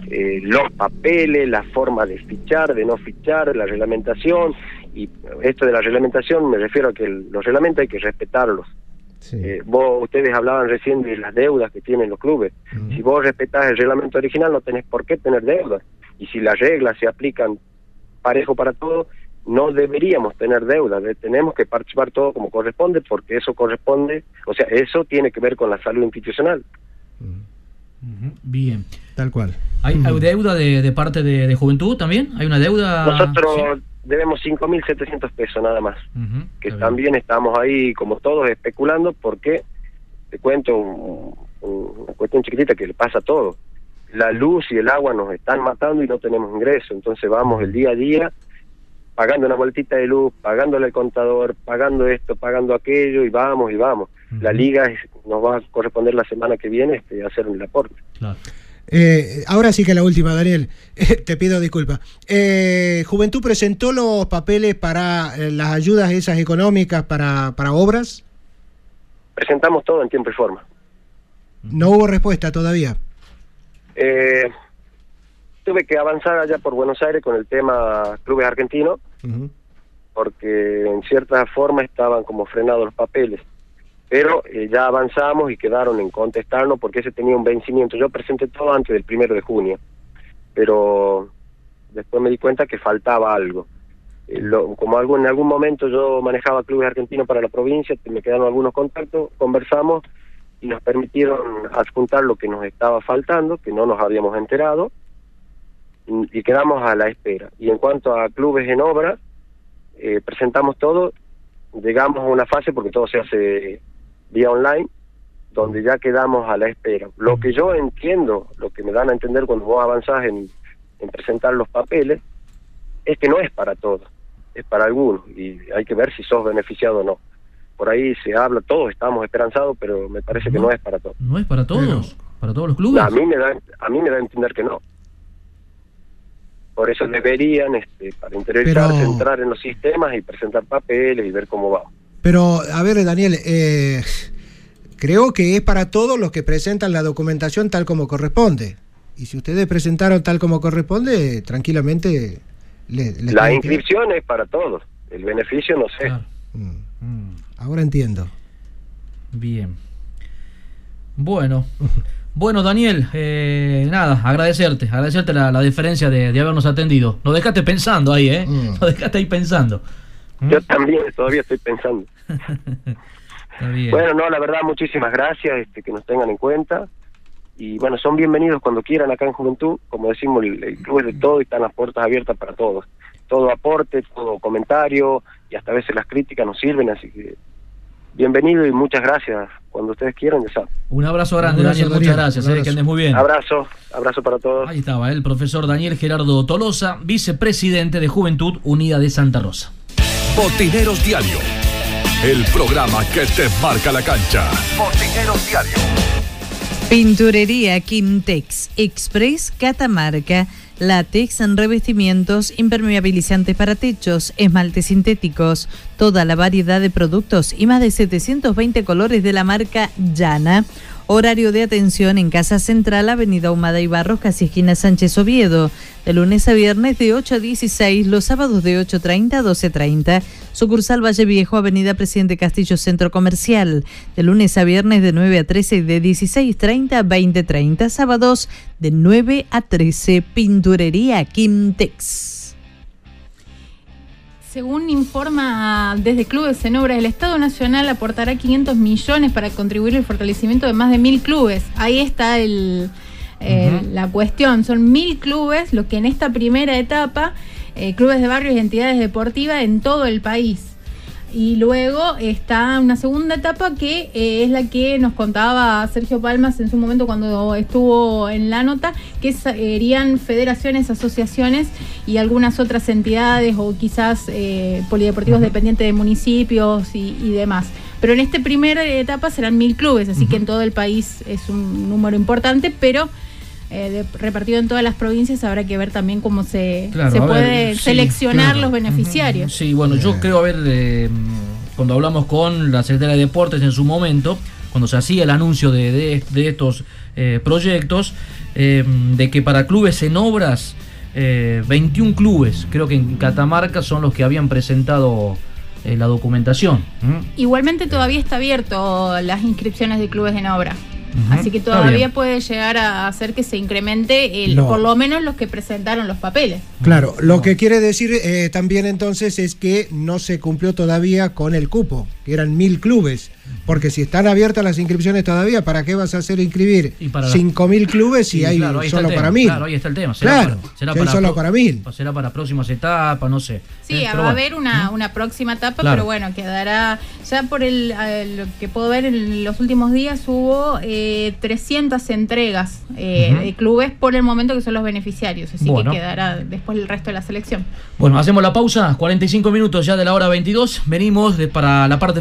eh, los papeles, la forma de fichar, de no fichar, la reglamentación y esto de la reglamentación me refiero a que el- los reglamentos hay que respetarlos. Eh, vos ustedes hablaban recién de las deudas que tienen los clubes. Si vos respetás el reglamento original no tenés por qué tener deudas y si las reglas se aplican parejo para todos, no deberíamos tener deuda, de- tenemos que participar todo como corresponde porque eso corresponde, o sea, eso tiene que ver con la salud institucional. Bien. Tal cual. ¿Hay, hay deuda de, de parte de, de juventud también? ¿Hay una deuda? Nosotros debemos 5.700 pesos nada más, que también estamos ahí como todos especulando porque, te cuento un- un- una cuestión chiquitita que le pasa a todo. La luz y el agua nos están matando y no tenemos ingreso, entonces vamos el día a día pagando una vueltita de luz, pagándole al contador, pagando esto, pagando aquello y vamos y vamos. La liga es- nos va a corresponder la semana que viene este, hacer un aporte. Eh, ahora sí que la última, Daniel. Te pido disculpas. Eh, Juventud presentó los papeles para eh, las ayudas esas económicas para, para obras. Presentamos todo en tiempo y forma. No hubo respuesta todavía. Eh, tuve que avanzar allá por Buenos Aires con el tema clubes argentinos, porque en cierta forma estaban como frenados los papeles. Pero eh, ya avanzamos y quedaron en contestarnos porque ese tenía un vencimiento. Yo presenté todo antes del primero de junio, pero después me di cuenta que faltaba algo. Eh, lo- como algo, en algún momento yo manejaba clubes argentinos para la provincia, me quedaron algunos contactos, conversamos y nos permitieron adjuntar lo que nos estaba faltando, que no nos habíamos enterado, y quedamos a la espera. Y en cuanto a clubes en obra, eh, presentamos todo, llegamos a una fase, porque todo se hace vía online, donde ya quedamos a la espera. Lo que yo entiendo, lo que me dan a entender cuando vos avanzás en, en presentar los papeles, es que no es para todos, es para algunos, y hay que ver si sos beneficiado o no. Por ahí se habla, todos estamos esperanzados, pero me parece que no es para todos. ¿No es para todos? ¿Para todos los clubes? A mí me da, a mí me da a entender que no. Por eso deberían, este, para interiorizarse, Pero- entrar en los sistemas y presentar papeles y ver cómo va. Pero, a ver, Daniel, eh, creo que es para todos los que presentan la documentación tal como corresponde. Y si ustedes presentaron tal como corresponde, tranquilamente le, les La que- inscripción es para todos, el beneficio no sé. Ahora entiendo. Bien. Bueno. Bueno, Daniel, eh, nada, agradecerte, agradecerte la, la diferencia de, de habernos atendido. Nos dejaste pensando ahí, ¿eh? Nos dejaste ahí pensando. Yo también todavía estoy pensando. Está bien. Bueno, no, la verdad, muchísimas gracias, este, que nos tengan en cuenta. Y bueno, son bienvenidos cuando quieran acá en Juventud. Como decimos, el, el club es de todo y están las puertas abiertas para todos. Todo aporte, todo comentario y hasta a veces las críticas nos sirven, así que bienvenido y muchas gracias. Cuando ustedes quieran, ya saben. Un abrazo grande, Un abrazo, Daniel, muchas gracias, eh, abrazo. que andes muy bien. Abrazo, abrazo para todos. Ahí estaba el profesor Daniel Gerardo Tolosa, vicepresidente de Juventud Unida de Santa Rosa. Botineros Diario. El programa que te marca la cancha. Botineros Diario. Pinturería Quintex Express Catamarca. Látex en revestimientos, impermeabilizantes para techos, esmaltes sintéticos, toda la variedad de productos y más de 720 colores de la marca Llana. Horario de atención en Casa Central, Avenida Humada y Barros, casi esquina Sánchez Oviedo. De lunes a viernes de 8 a 16, los sábados de 8.30 a 12.30. Sucursal Valle Viejo, Avenida Presidente Castillo Centro Comercial. De lunes a viernes de 9 a 13 y de 16.30 a 20.30. Sábados de 9 a 13. Pinturería Quintex. Según informa desde Clubes en Obras, el Estado Nacional aportará 500 millones para contribuir al fortalecimiento de más de mil clubes. Ahí está el, eh, la cuestión. Son mil clubes, lo que en esta primera etapa, eh, clubes de barrios y entidades deportivas en todo el país. Y luego está una segunda etapa que eh, es la que nos contaba Sergio Palmas en su momento cuando estuvo en la nota, que serían federaciones, asociaciones y algunas otras entidades o quizás eh, polideportivos dependientes de municipios y, y demás. Pero en esta primera etapa serán mil clubes, así que en todo el país es un número importante, pero eh, de- repartido en todas las provincias habrá que ver también cómo se, Claro, se ver, puede sí, seleccionar claro. los beneficiarios. Sí, bueno, yo creo, a ver, eh, cuando hablamos con la Secretaría de Deportes en su momento, cuando se hacía el anuncio de, de- de estos eh, proyectos, eh, de que para clubes en obras, eh, 21 clubes, creo que en Catamarca son los que habían presentado eh, la documentación. ¿Mm? Igualmente todavía está abierto las inscripciones de clubes en obra. Así que todavía puede llegar a hacer que se incremente el, No. por lo menos los que presentaron los papeles. Claro, lo que quiere decir eh, también entonces es que no se cumplió todavía con el cupo, eran mil clubes. Porque si están abiertas las inscripciones todavía, ¿para qué vas a hacer inscribir cinco mil clubes si Sí, hay claro, solo tema, para mil? Claro, ahí está el tema. Será Claro, para, será si hay para solo pro- para mil. Será para próximas etapas, no sé. Sí, Eh, va a haber una, una próxima etapa, Claro. pero bueno, quedará. Ya por el, eh, lo que puedo ver en los últimos días hubo eh, 300 entregas eh, de clubes por el momento que son los beneficiarios, así Bueno. que quedará después el resto de la selección. Bueno, hacemos la pausa, 45 minutos ya de la hora 22. Venimos de- para la parte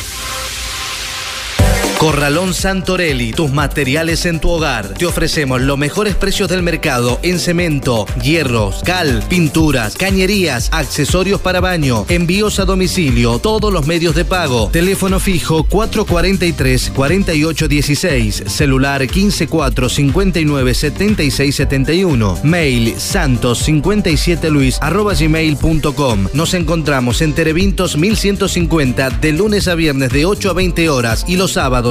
Corralón Santorelli, tus materiales en tu hogar. Te ofrecemos los mejores precios del mercado en cemento, hierros, cal, pinturas, cañerías, accesorios para baño, envíos a domicilio, todos los medios de pago. Teléfono fijo 443-4816, celular 154-59-7671, mail santos57luis arroba gmail.com. Nos encontramos en Terevintos 1150 de lunes a viernes de 8 a 20 horas y los sábados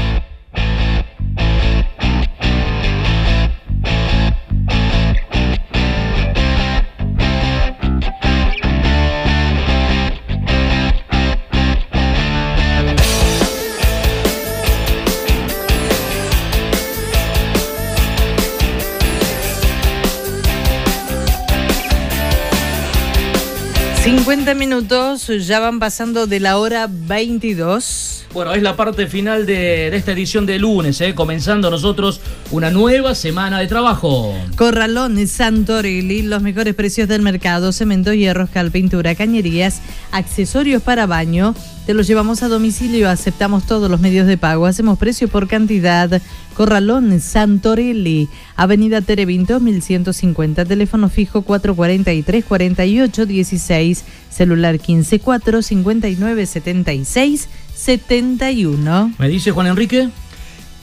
50 minutos, ya van pasando de la hora 22. Bueno, es la parte final de, de esta edición de lunes, ¿eh? comenzando nosotros una nueva semana de trabajo. Corralón Santorelli, los mejores precios del mercado, cemento, hierros, cal, pintura, cañerías, accesorios para baño. Te los llevamos a domicilio, aceptamos todos los medios de pago, hacemos precio por cantidad. Corralón Santorelli, Avenida Terevinto 1150, teléfono fijo 443 48 16, celular 154 59 76 71. ¿Me dice Juan Enrique?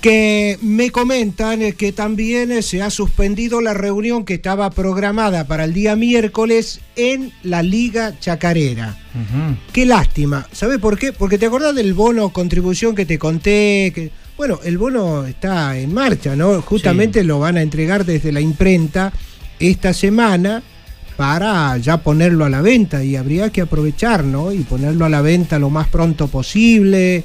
Que me comentan que también eh, se ha suspendido la reunión que estaba programada para el día miércoles en la Liga Chacarera. Qué lástima. ¿Sabes por qué? Porque te acordás del bono contribución que te conté. Que, bueno, el bono está en marcha, ¿no? Justamente lo van a entregar desde la imprenta esta semana para ya ponerlo a la venta y habría que aprovechar, ¿no? Y ponerlo a la venta lo más pronto posible.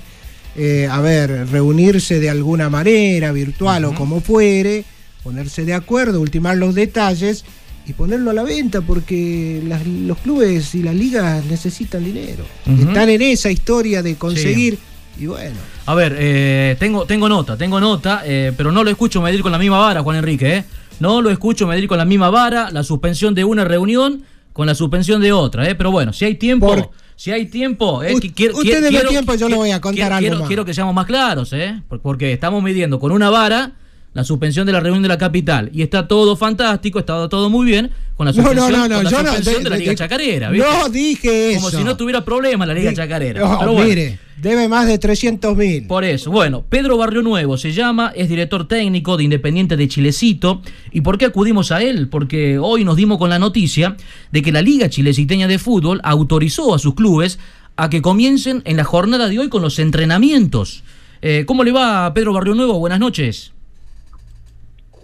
Eh, a ver, reunirse de alguna manera, virtual o como fuere, ponerse de acuerdo, ultimar los detalles y ponerlo a la venta porque las- los clubes y las ligas necesitan dinero. Están en esa historia de conseguir y bueno. A ver, eh, tengo, tengo nota, tengo nota, eh, pero no lo escucho medir con la misma vara, Juan Enrique, ¿eh? No lo escucho medir con la misma vara, la suspensión de una reunión con la suspensión de otra, ¿eh? Pero bueno, si hay tiempo, si hay tiempo, ¿eh? U- qui- quiero- usted quiero- tiempo, yo le qui- voy a contar quiero, algo quiero, más. quiero que seamos más claros, ¿eh? Por- Porque estamos midiendo con una vara la suspensión de la reunión de la capital y está todo fantástico, está todo muy bien con la no, suspensión, no, no, con la yo no, suspensión de- de, la Liga de- Chacarera, ¿viste? No dije Como eso. si no tuviera problema la Liga Chacarera. No, Pero bueno. mire, debe más de 300 mil. Por eso, bueno, Pedro Barrio Nuevo se llama, es director técnico de Independiente de Chilecito. ¿Y por qué acudimos a él? Porque hoy nos dimos con la noticia de que la Liga Chileciteña de Fútbol autorizó a sus clubes a que comiencen en la jornada de hoy con los entrenamientos. Eh, ¿Cómo le va, Pedro Barrio Nuevo? Buenas noches.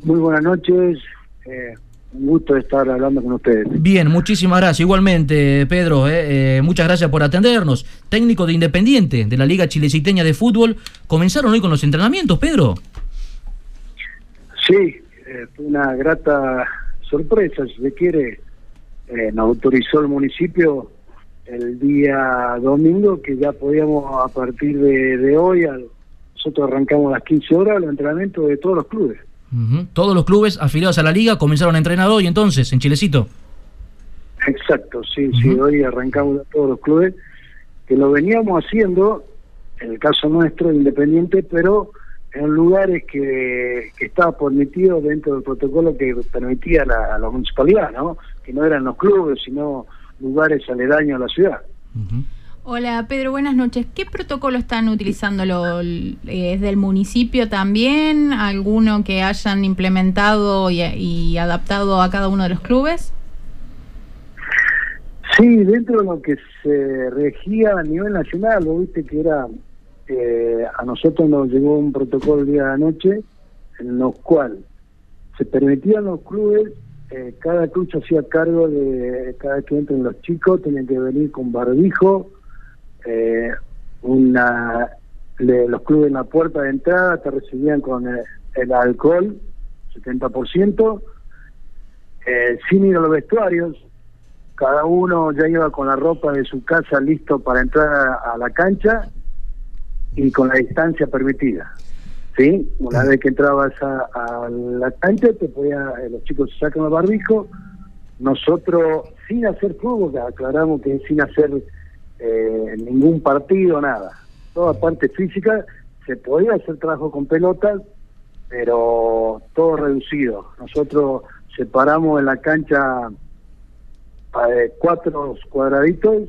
Muy buenas noches. eh, un gusto estar hablando con ustedes. Bien, muchísimas gracias. Igualmente, Pedro, eh, eh, muchas gracias por atendernos. Técnico de Independiente de la Liga Chileciteña de Fútbol. ¿Comenzaron hoy con los entrenamientos, Pedro? Sí, eh, fue una grata sorpresa, si se quiere. Eh, nos autorizó el municipio el día domingo que ya podíamos a partir de, de hoy, al- nosotros arrancamos a las 15 horas el entrenamiento de todos los clubes. Ujú. Todos los clubes afiliados a la liga comenzaron a entrenar hoy entonces en Chilecito. Exacto, sí, sí, hoy arrancamos a todos los clubes, que lo veníamos haciendo, en el caso nuestro, independiente, pero en lugares que, que estaba permitido dentro del protocolo que permitía la, la municipalidad, ¿no? Que no eran los clubes, sino lugares aledaños a la ciudad. Hola Pedro, buenas noches. ¿Qué protocolo están utilizando? ¿Lo, eh, ¿Es del municipio también? ¿Alguno que hayan implementado y, adaptado a cada uno de los clubes? Sí, dentro de lo que se regía a nivel nacional, vos viste que era, eh, a nosotros nos llegó un protocolo día de anoche en lo cual se permitían los clubes, eh, cada club hacía cargo de cada que entren los chicos, tenían que venir con barbijo, eh, una los clubes en la puerta de entrada te recibían con eh, el alcohol, 70%, eh, sin ir a los vestuarios, cada uno ya iba con la ropa de su casa listo para entrar a, la cancha y con la distancia permitida. ¿Sí? Una vez que entrabas a, la cancha, te podía, eh, los chicos se sacan el barbijo. Nosotros, sin hacer fútbol, aclaramos que sin hacer eh, ningún partido, nada. Toda parte física, se podía hacer trabajo con pelotas, pero todo reducido. Nosotros separamos en la cancha eh, cuatro cuadraditos,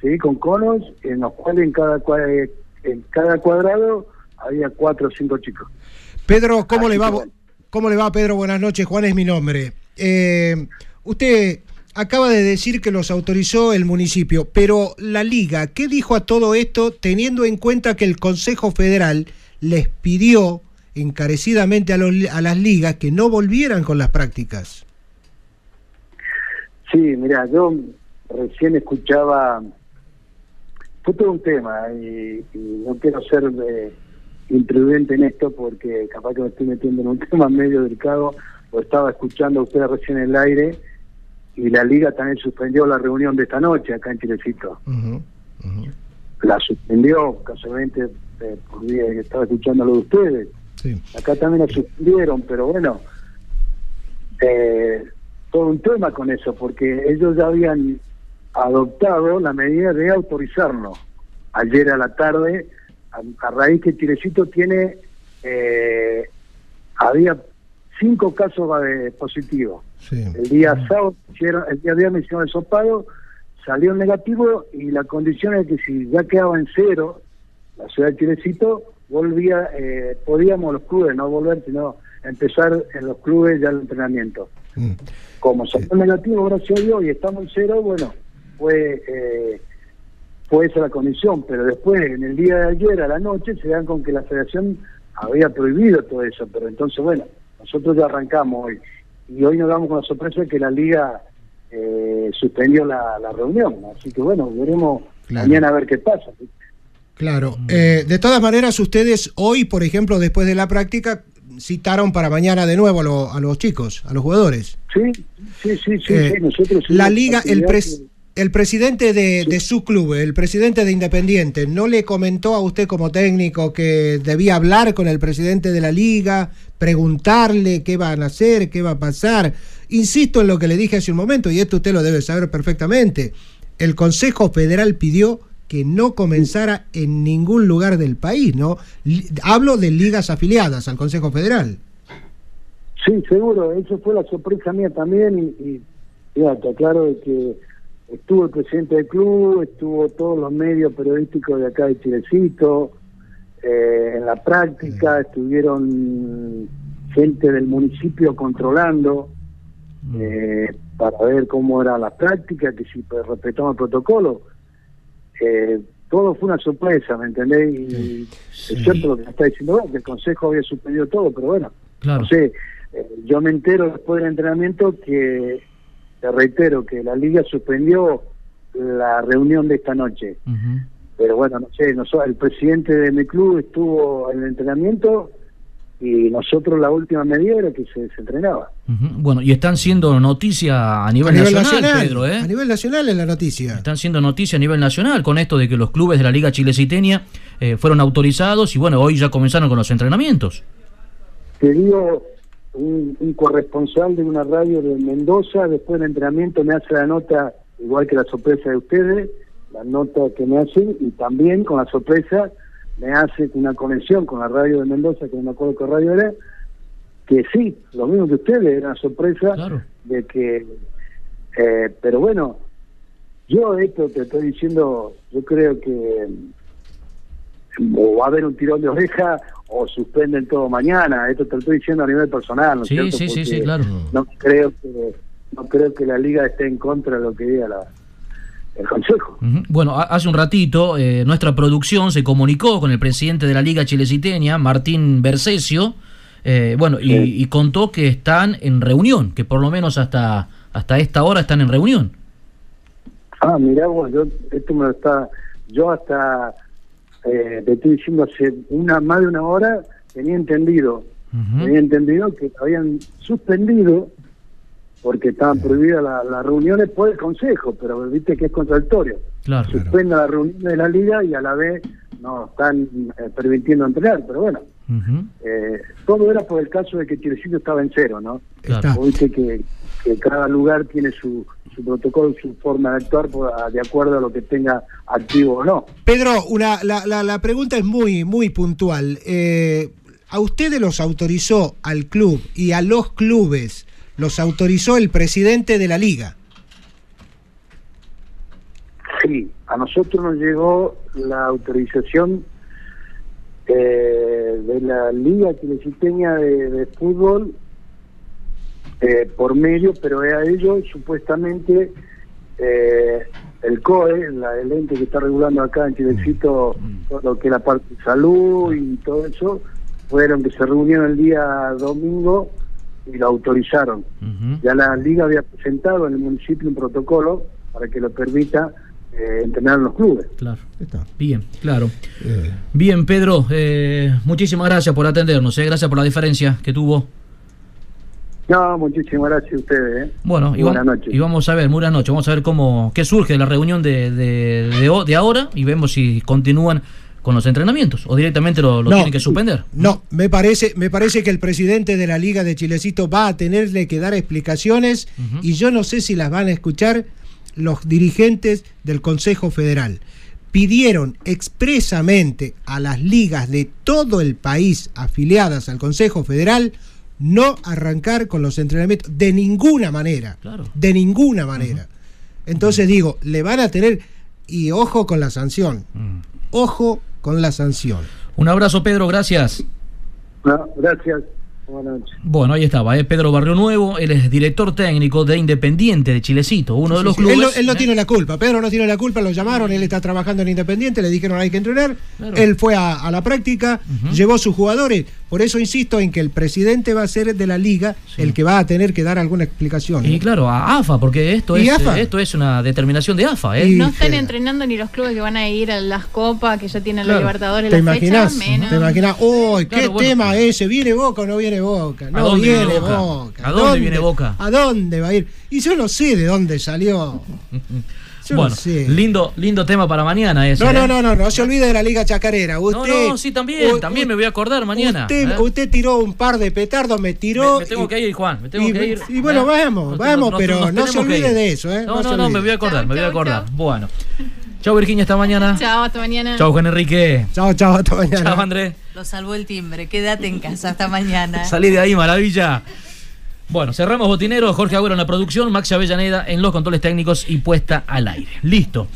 ¿sí? con conos, en los cuales en cada, eh, en cada cuadrado había cuatro o cinco chicos. Pedro, ¿cómo Así le va? bueno. ¿Cómo le va, Pedro? Buenas noches. Juan es mi nombre. Eh, usted acaba de decir que los autorizó el municipio, pero la liga, ¿qué dijo a todo esto teniendo en cuenta que el Consejo Federal les pidió encarecidamente a, los- a las ligas que no volvieran con las prácticas? Sí, mira, yo recién escuchaba, fue todo un tema y, no quiero ser eh, imprudente en esto porque capaz que me estoy metiendo en un tema medio delicado, lo estaba escuchando a ustedes recién en el aire y la liga también suspendió la reunión de esta noche acá en Chilecito. La suspendió casualmente eh, por día que estaba escuchando lo de ustedes. Acá también la suspendieron, pero bueno, eh, todo un tema con eso, porque ellos ya habían adoptado la medida de autorizarlo ayer a la tarde, a, a raíz que Chilecito tiene, eh, había cinco casos eh, positivos. El día sábado, hicieron, el día viernes hicieron el sopado, salió negativo y la condición es que si ya quedaba en cero la ciudad de Chilecito, volvía, eh, podíamos los clubes no volver, sino empezar en los clubes ya el entrenamiento. Como salió negativo, gracias a Dios, y estamos en cero, bueno, fue, eh, fue esa la condición, pero después, en el día de ayer, a la noche, se dan con que la federación había prohibido todo eso, pero entonces, bueno, nosotros ya arrancamos hoy, y hoy nos damos con la sorpresa de que la liga eh, suspendió la, la reunión, así que bueno, veremos mañana a ver qué pasa. Claro. Eh, de todas maneras, ustedes hoy, por ejemplo, después de la práctica, citaron para mañana de nuevo a, lo- a los chicos, a los jugadores. Sí, sí, sí, sí, Eh, sí, nosotros... La liga, el, pres- el presidente de, de su club, el presidente de Independiente, ¿no le comentó a usted como técnico que debía hablar con el presidente de la liga, preguntarle qué van a hacer, qué va a pasar? Insisto en lo que le dije hace un momento, y esto usted lo debe saber perfectamente. El Consejo Federal pidió que no comenzara en ningún lugar del país, ¿no? Hablo de ligas afiliadas al Consejo Federal. Sí, seguro, eso fue la sorpresa mía también y, y fíjate, claro de que estuvo el presidente del club, estuvo todos los medios periodísticos de acá de Chilecito, eh, en la práctica estuvieron gente del municipio controlando eh, para ver cómo era la práctica, que si pues, respetaban el protocolo. Eh, todo fue una sorpresa, ¿me entendés? Y es cierto lo que me está diciendo que el Consejo había suspendido todo, pero bueno, Claro. no sé, eh, yo me entero después del entrenamiento que, te reitero, que la liga suspendió la reunión de esta noche. Pero bueno, no sé, noso- el presidente de mi club estuvo en el entrenamiento y nosotros la última medida era que se, se entrenaba. Bueno, y están siendo noticia a nivel, a nivel nacional, nacional, Pedro, ¿eh? a nivel nacional es la noticia. Están siendo noticia a nivel nacional con esto de que los clubes de la Liga Chileciteña eh, fueron autorizados y bueno, hoy ya comenzaron con los entrenamientos. Te digo, un, un corresponsal de una radio de Mendoza, después del entrenamiento me hace la nota, igual que la sorpresa de ustedes, la nota que me hacen, y también con la sorpresa me hace una conexión con la radio de Mendoza, que no me acuerdo qué radio era, que sí, lo mismo que ustedes, era una sorpresa de que, eh, pero bueno, yo esto te estoy diciendo, yo creo que o va a haber un tirón de oreja o suspenden todo mañana. Esto te lo estoy diciendo a nivel personal, ¿no Sí, cierto? sí, sí, claro. No creo que no creo que la liga esté en contra de lo que diga la, el consejo. Bueno, ha- hace un ratito eh, nuestra producción se comunicó con el presidente de la Liga Chileciteña, Martín Bersesio, eh, bueno, y, y contó que están en reunión, que por lo menos hasta, hasta esta hora están en reunión. Ah, mirá vos, yo, esto me lo está, yo hasta eh, te estoy diciendo hace una más de una hora tenía entendido, tenía entendido que habían suspendido porque estaban prohibidas la- las reuniones por el consejo, pero viste que es contradictorio. Claro. Suspenda la reunión de la liga y a la vez no están eh, permitiendo entrenar, pero bueno, eh, todo era por el caso de que Chilecito estaba en cero, ¿no? Vos Viste que, que cada lugar tiene su, su protocolo, su forma de actuar por- de acuerdo a lo que tenga activo o no. Pedro, una, la, la, la pregunta es muy, muy puntual. Eh, ¿A ustedes los autorizó al club y a los clubes los autorizó el presidente de la liga? Sí, a nosotros nos llegó la autorización eh, de la Liga Chileciteña de, de Fútbol eh, por medio, pero a ellos supuestamente eh, el COE, la, el ente que está regulando acá en Chilecito todo lo que es la parte de salud y todo eso, fueron que se reunieron el día domingo y lo autorizaron. Ya la liga había presentado en el municipio un protocolo para que lo permita eh, entrenar en los clubes. Claro. Bien, claro. Bien, Pedro, eh, muchísimas gracias por atendernos, eh, gracias por la diferencia que tuvo. No, muchísimas gracias a ustedes. ¿eh? Bueno, y, buenas noches. y vamos a ver, muy buenas noches, vamos a ver cómo qué surge de la reunión de, de, de ho- de ahora y vemos si continúan con los entrenamientos o directamente lo, lo No. tienen que suspender. No, me parece, me parece que el presidente de la Liga de Chilecito va a tenerle que dar explicaciones y yo no sé si las van a escuchar los dirigentes del Consejo Federal. Pidieron expresamente a las ligas de todo el país afiliadas al Consejo Federal no arrancar con los entrenamientos de ninguna manera. De ninguna manera. Entonces digo, le van a tener, y ojo con la sanción, ojo con la sanción. Un abrazo, Pedro, gracias. No, gracias. Buenas noches. Bueno, ahí estaba, ¿eh? Pedro Barrio Nuevo, él es director técnico de Independiente de Chilecito, uno de los sí. clubes. Él, no, él no ¿eh? tiene la culpa, Pedro no tiene la culpa, lo llamaron, él está trabajando en Independiente, le dijeron hay que entrenar, Claro. él fue a, a la práctica, llevó sus jugadores, por eso insisto en que el presidente va a ser de la liga el que va a tener que dar alguna explicación. Y claro, a AFA, porque esto ¿Y es, AFA? esto es una determinación de AFA, ¿eh? No están entrenando ni los clubes que van a ir a las copas, que ya tienen la Claro. Libertadores ¿Te la fecha, imaginas? menos. ¿Te imaginas? ¡Uy, qué Claro, bueno. tema ese! ¿Viene Boca o no viene Boca? No ¿A dónde viene viene Boca? Boca. ¿A dónde viene Boca? ¿A dónde va a ir? Y yo no sé de dónde salió. Yo bueno, no sé. lindo, lindo tema para mañana ese. No, ¿eh? no, no, no, no se olvide de la Liga Chacarera. Usted, No, no, sí, también, también me voy a acordar mañana. Usted, ¿eh? usted tiró un par de petardos, me tiró. Me, me tengo y- que ir, Juan, me tengo y- que ir. y bueno, ¿eh? vamos, Nos- vamos, nos- pero nos no se olvide de eso, ¿eh? No, No no, no, me voy a acordar, me voy a acordar. Bueno. Chau Virginia, hasta mañana. Chao, hasta mañana. Chau Juan Enrique. Chao, chao, hasta mañana. Chau Andrés. Lo salvó el timbre. Quédate en casa hasta mañana. Salí de ahí, maravilla. Bueno, cerramos botinero, Jorge Agüero en la producción, Maxi Avellaneda en los controles técnicos y puesta al aire. Listo.